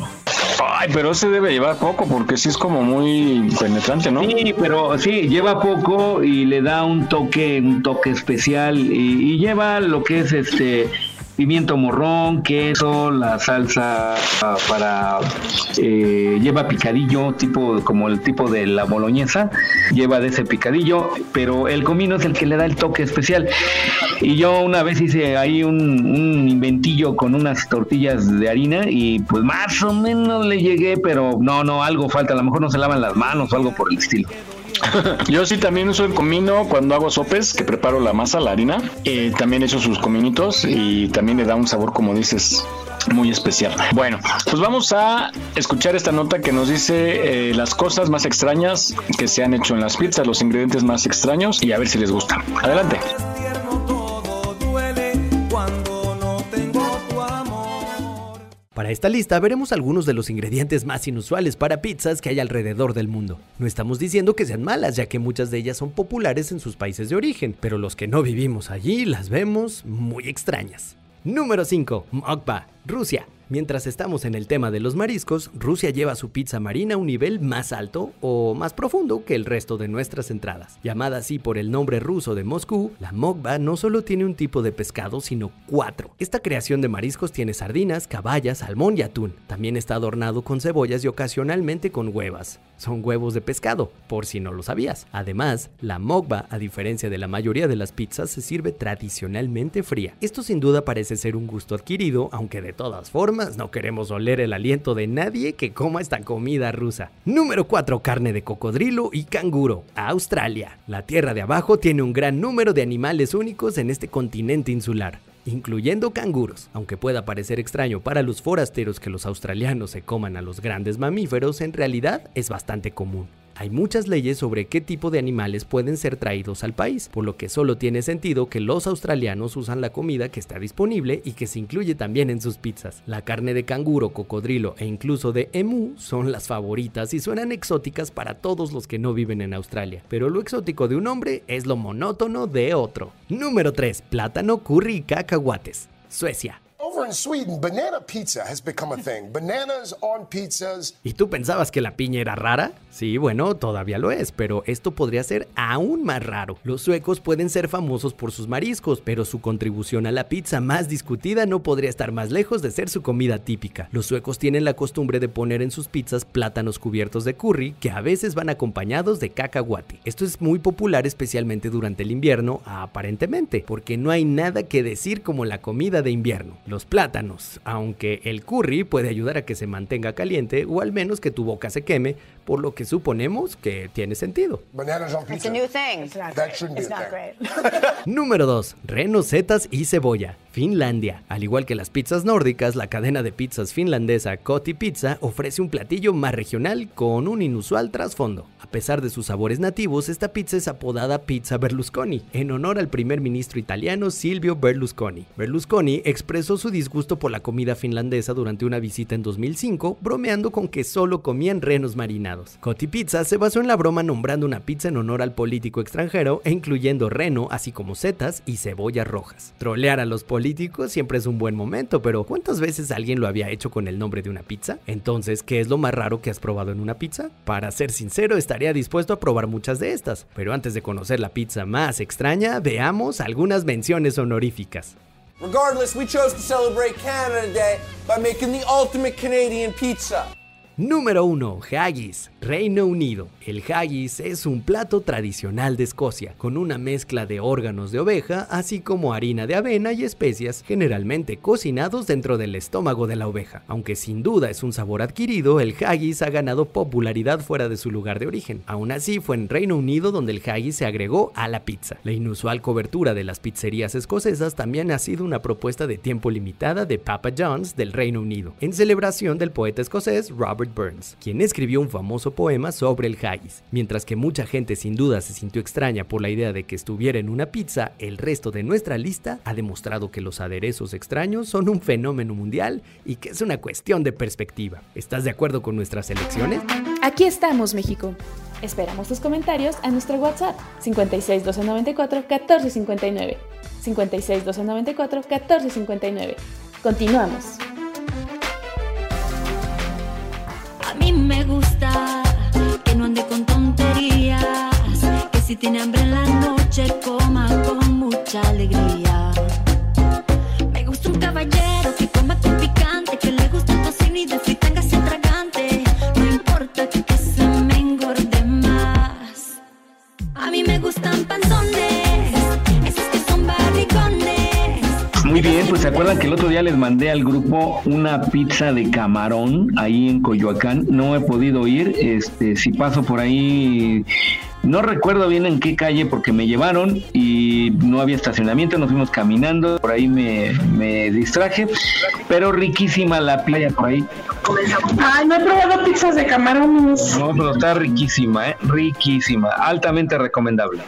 Ay, pero ese debe llevar poco porque sí es como muy penetrante, ¿no? Sí, pero sí, lleva poco y le da un toque, un toque especial y, y lleva lo que es este pimiento morrón, queso, la salsa para eh, lleva picadillo, tipo como el tipo de la boloñesa, lleva de ese picadillo, pero el comino es el que le da el toque especial. Y yo una vez hice ahí un inventillo con unas tortillas de harina y pues más o menos le llegué, pero no, no, algo falta, a lo mejor no se lavan las manos o algo por el estilo. Yo sí también uso el comino cuando hago sopes, que preparo la masa, la harina. Eh, también echo sus cominitos y también le da un sabor, como dices, muy especial. Bueno, pues vamos a escuchar esta nota que nos dice eh, las cosas más extrañas que se han hecho en las pizzas, los ingredientes más extraños y a ver si les gusta. Adelante. Para esta lista veremos algunos de los ingredientes más inusuales para pizzas que hay alrededor del mundo. No estamos diciendo que sean malas, ya que muchas de ellas son populares en sus países de origen, pero los que no vivimos allí las vemos muy extrañas. Número 5. Mokba, Rusia. Mientras estamos en el tema de los mariscos, Rusia lleva su pizza marina a un nivel más alto o más profundo que el resto de nuestras entradas. Llamada así por el nombre ruso de Moscú, la mokba no solo tiene un tipo de pescado, sino cuatro. Esta creación de mariscos tiene sardinas, caballas, salmón y atún. También está adornado con cebollas y ocasionalmente con huevas. Son huevos de pescado, por si no lo sabías. Además, la mokba, a diferencia de la mayoría de las pizzas, se sirve tradicionalmente fría. Esto sin duda parece ser un gusto adquirido, aunque de todas formas no queremos oler el aliento de nadie que coma esta comida rusa. Número 4. Carne de cocodrilo y canguro. Australia. La tierra de abajo tiene un gran número de animales únicos en este continente insular incluyendo canguros. Aunque pueda parecer extraño para los forasteros que los australianos se coman a los grandes mamíferos, en realidad es bastante común. Hay muchas leyes sobre qué tipo de animales pueden ser traídos al país, por lo que solo tiene sentido que los australianos usan la comida que está disponible y que se incluye también en sus pizzas. La carne de canguro, cocodrilo e incluso de emu son las favoritas y suenan exóticas para todos los que no viven en Australia, pero lo exótico de un hombre es lo monótono de otro. Número 3. Plátano, curry y cacahuates. Suecia. Over in Sweden, banana pizza has become a thing. Bananas on pizzas. ¿Y tú pensabas que la piña era rara? Sí, bueno, todavía lo es, pero esto podría ser aún más raro. Los suecos pueden ser famosos por sus mariscos, pero su contribución a la pizza más discutida no podría estar más lejos de ser su comida típica. Los suecos tienen la costumbre de poner en sus pizzas plátanos cubiertos de curry, que a veces van acompañados de cacahuate. Esto es muy popular especialmente durante el invierno, aparentemente, porque no hay nada que decir como la comida de invierno los plátanos, aunque el curry puede ayudar a que se mantenga caliente o al menos que tu boca se queme, por lo que suponemos que tiene sentido. Número 2. Reno, setas y cebolla. Finlandia. Al igual que las pizzas nórdicas, la cadena de pizzas finlandesa Koti Pizza ofrece un platillo más regional con un inusual trasfondo. A pesar de sus sabores nativos, esta pizza es apodada Pizza Berlusconi, en honor al primer ministro italiano Silvio Berlusconi. Berlusconi expresó su disgusto por la comida finlandesa durante una visita en 2005, bromeando con que solo comían renos marinados. Koti Pizza se basó en la broma nombrando una pizza en honor al político extranjero e incluyendo reno, así como setas y cebollas rojas. Trolear a los políticos siempre es un buen momento, pero ¿cuántas veces alguien lo había hecho con el nombre de una pizza? Entonces, ¿qué es lo más raro que has probado en una pizza? Para ser sincero, estaría dispuesto a probar muchas de estas, pero antes de conocer la pizza más extraña, veamos algunas menciones honoríficas. Regardless, we chose to celebrate Canada Day by making the ultimate Canadian pizza. Número 1. Haggis, Reino Unido. El haggis es un plato tradicional de Escocia, con una mezcla de órganos de oveja, así como harina de avena y especias, generalmente cocinados dentro del estómago de la oveja. Aunque sin duda es un sabor adquirido, el haggis ha ganado popularidad fuera de su lugar de origen. Aún así, fue en Reino Unido donde el haggis se agregó a la pizza. La inusual cobertura de las pizzerías escocesas también ha sido una propuesta de tiempo limitada de Papa John's del Reino Unido, en celebración del poeta escocés Robert Burns, quien escribió un famoso poema sobre el haggis. Mientras que mucha gente sin duda se sintió extraña por la idea de que estuviera en una pizza, el resto de nuestra lista ha demostrado que los aderezos extraños son un fenómeno mundial y que es una cuestión de perspectiva. ¿Estás de acuerdo con nuestras elecciones? Aquí estamos, México. Esperamos tus comentarios a nuestro WhatsApp 56 294 1459. 56 294 1459. Continuamos. Mí me gusta que no ande con tonterías, que si tiene hambre en la noche coma con mucha alegría. Me gusta un caballero que coma con picante, que le gusta el tocino y de fritanga tragante. No importa que se me engorde más. A mí me gustan panzones, Muy bien, pues se acuerdan que el otro día les mandé al grupo una pizza de camarón ahí en Coyoacán. No he podido ir, este, si paso por ahí, no recuerdo bien en qué calle porque me llevaron y no había estacionamiento, nos fuimos caminando, por ahí me, me distraje, pero riquísima la playa por ahí. Ay, no he probado pizzas de camarones. No, pero está riquísima, ¿eh? riquísima, altamente recomendable.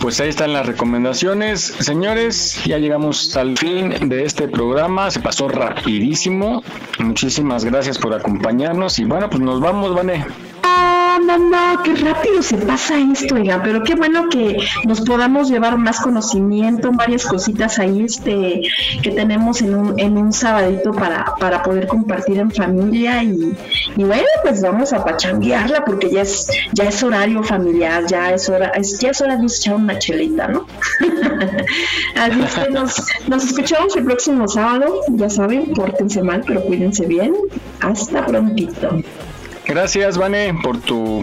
Pues ahí están las recomendaciones. Señores, ya llegamos al fin de este programa. Se pasó rapidísimo. Muchísimas gracias por acompañarnos. Y bueno, pues nos vamos, Vane. No, no, qué rápido se pasa esto, oiga, pero qué bueno que nos podamos llevar más conocimiento, varias cositas ahí este que tenemos en un, en un sabadito para, para poder compartir en familia y, bueno, pues vamos a pachanguearla porque ya es, ya es horario familiar, ya es hora, es, ya es hora de echar una chelita, ¿no? Así que nos, nos escuchamos el próximo sábado, ya saben, pórtense mal, pero cuídense bien. Hasta prontito. Gracias, Vane, por tu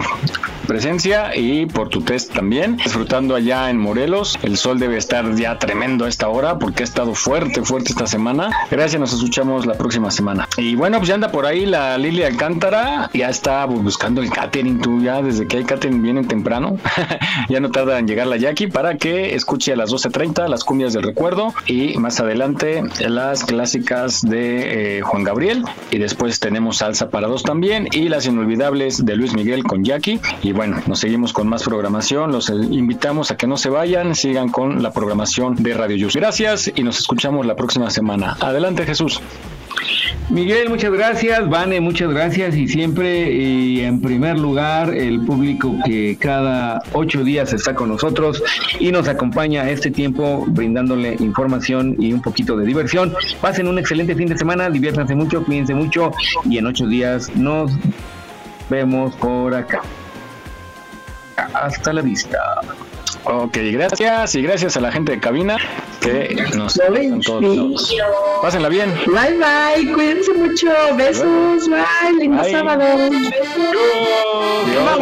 presencia y por tu test también. Disfrutando allá en Morelos. El sol debe estar ya tremendo a esta hora porque ha estado fuerte, fuerte esta semana. Gracias, nos escuchamos la próxima semana. Y bueno, pues ya anda por ahí la Lili Alcántara. Ya está buscando el catering, tú ya desde que hay catering vienen temprano. ya no tarda en llegar la Jackie para que escuche a las 12.30 las cumbias del recuerdo y más adelante las clásicas de eh, Juan Gabriel. Y después tenemos salsa para dos también y las inolvidables de Luis Miguel con Jackie. Y bueno, nos seguimos con más programación. Los invitamos a que no se vayan, sigan con la programación de Radio Yus. Gracias y nos escuchamos la próxima semana. Adelante, Jesús. Miguel, muchas gracias. Vane, muchas gracias. Y siempre, en primer lugar, el público que cada ocho días está con nosotros y nos acompaña este tiempo brindándole información y un poquito de diversión. Pasen un excelente fin de semana, diviértanse mucho, cuídense mucho y en ocho días nos vemos por acá. Hasta la vista. Ok, gracias y gracias a la gente de cabina que nos todos. Pásenla bien. Bye bye, cuídense mucho. Besos, bye, lindo Bye. sábado. Bye,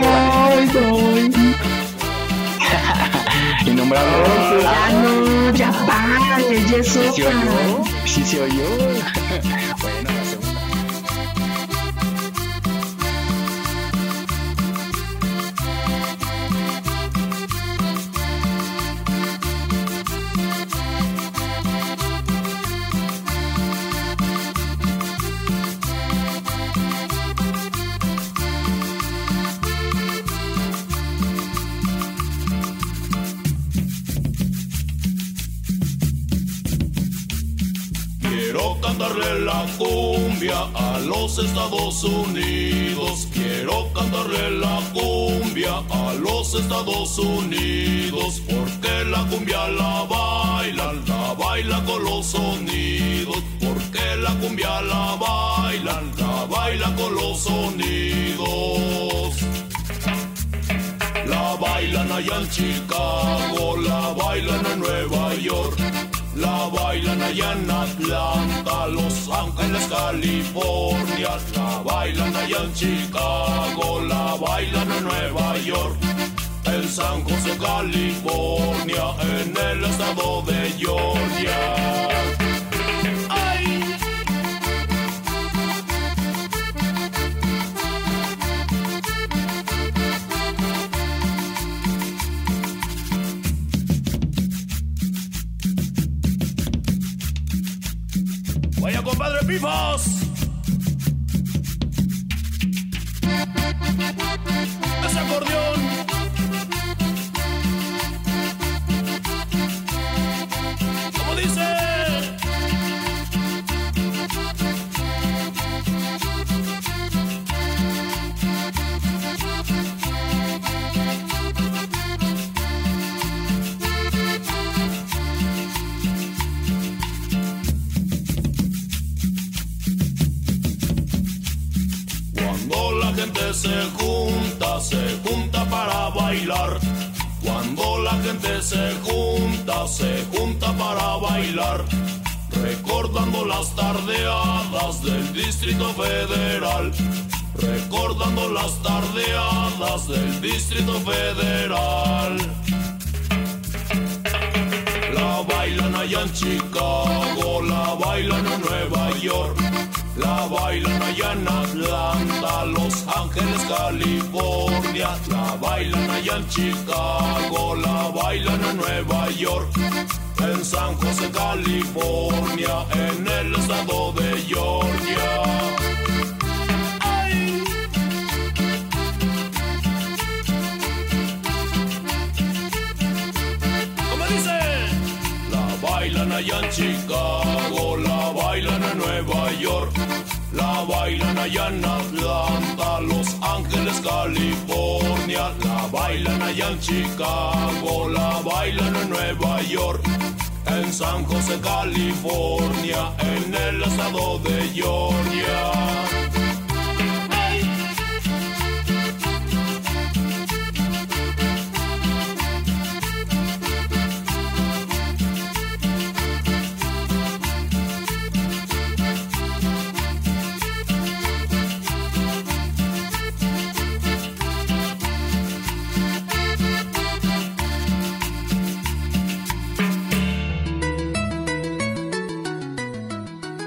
bye. Innombrable. Ya no, ya párale, es ¿Sí se oyó? ¿Sí se oyó? bueno, la cumbia a los Estados Unidos. Quiero cantarle la cumbia a los Estados Unidos. Porque la cumbia la bailan, la baila con los sonidos. Porque la cumbia la bailan, la baila con los sonidos. La bailan allá en Chicago, la bailan en Nueva York, la bailan allá en Atlanta, Los Ángeles, California, la bailan allá en Chicago, la bailan en Nueva York, en San José, California, en el estado de Georgia. Compadre Pifos. Ese acordeón. Las tardeadas del Distrito Federal. La bailan allá en Chicago, la bailan en Nueva York, la bailan allá en Atlanta, Los Ángeles, California, la bailan allá en Chicago, la bailan en Nueva York, en San José, California, en el estado de Georgia. Allá en Chicago, la bailan en Nueva York, la bailan allá en Atlanta, Los Ángeles, California, la bailan allá en Chicago, la bailan en Nueva York. En San José, California, en el estado de Georgia.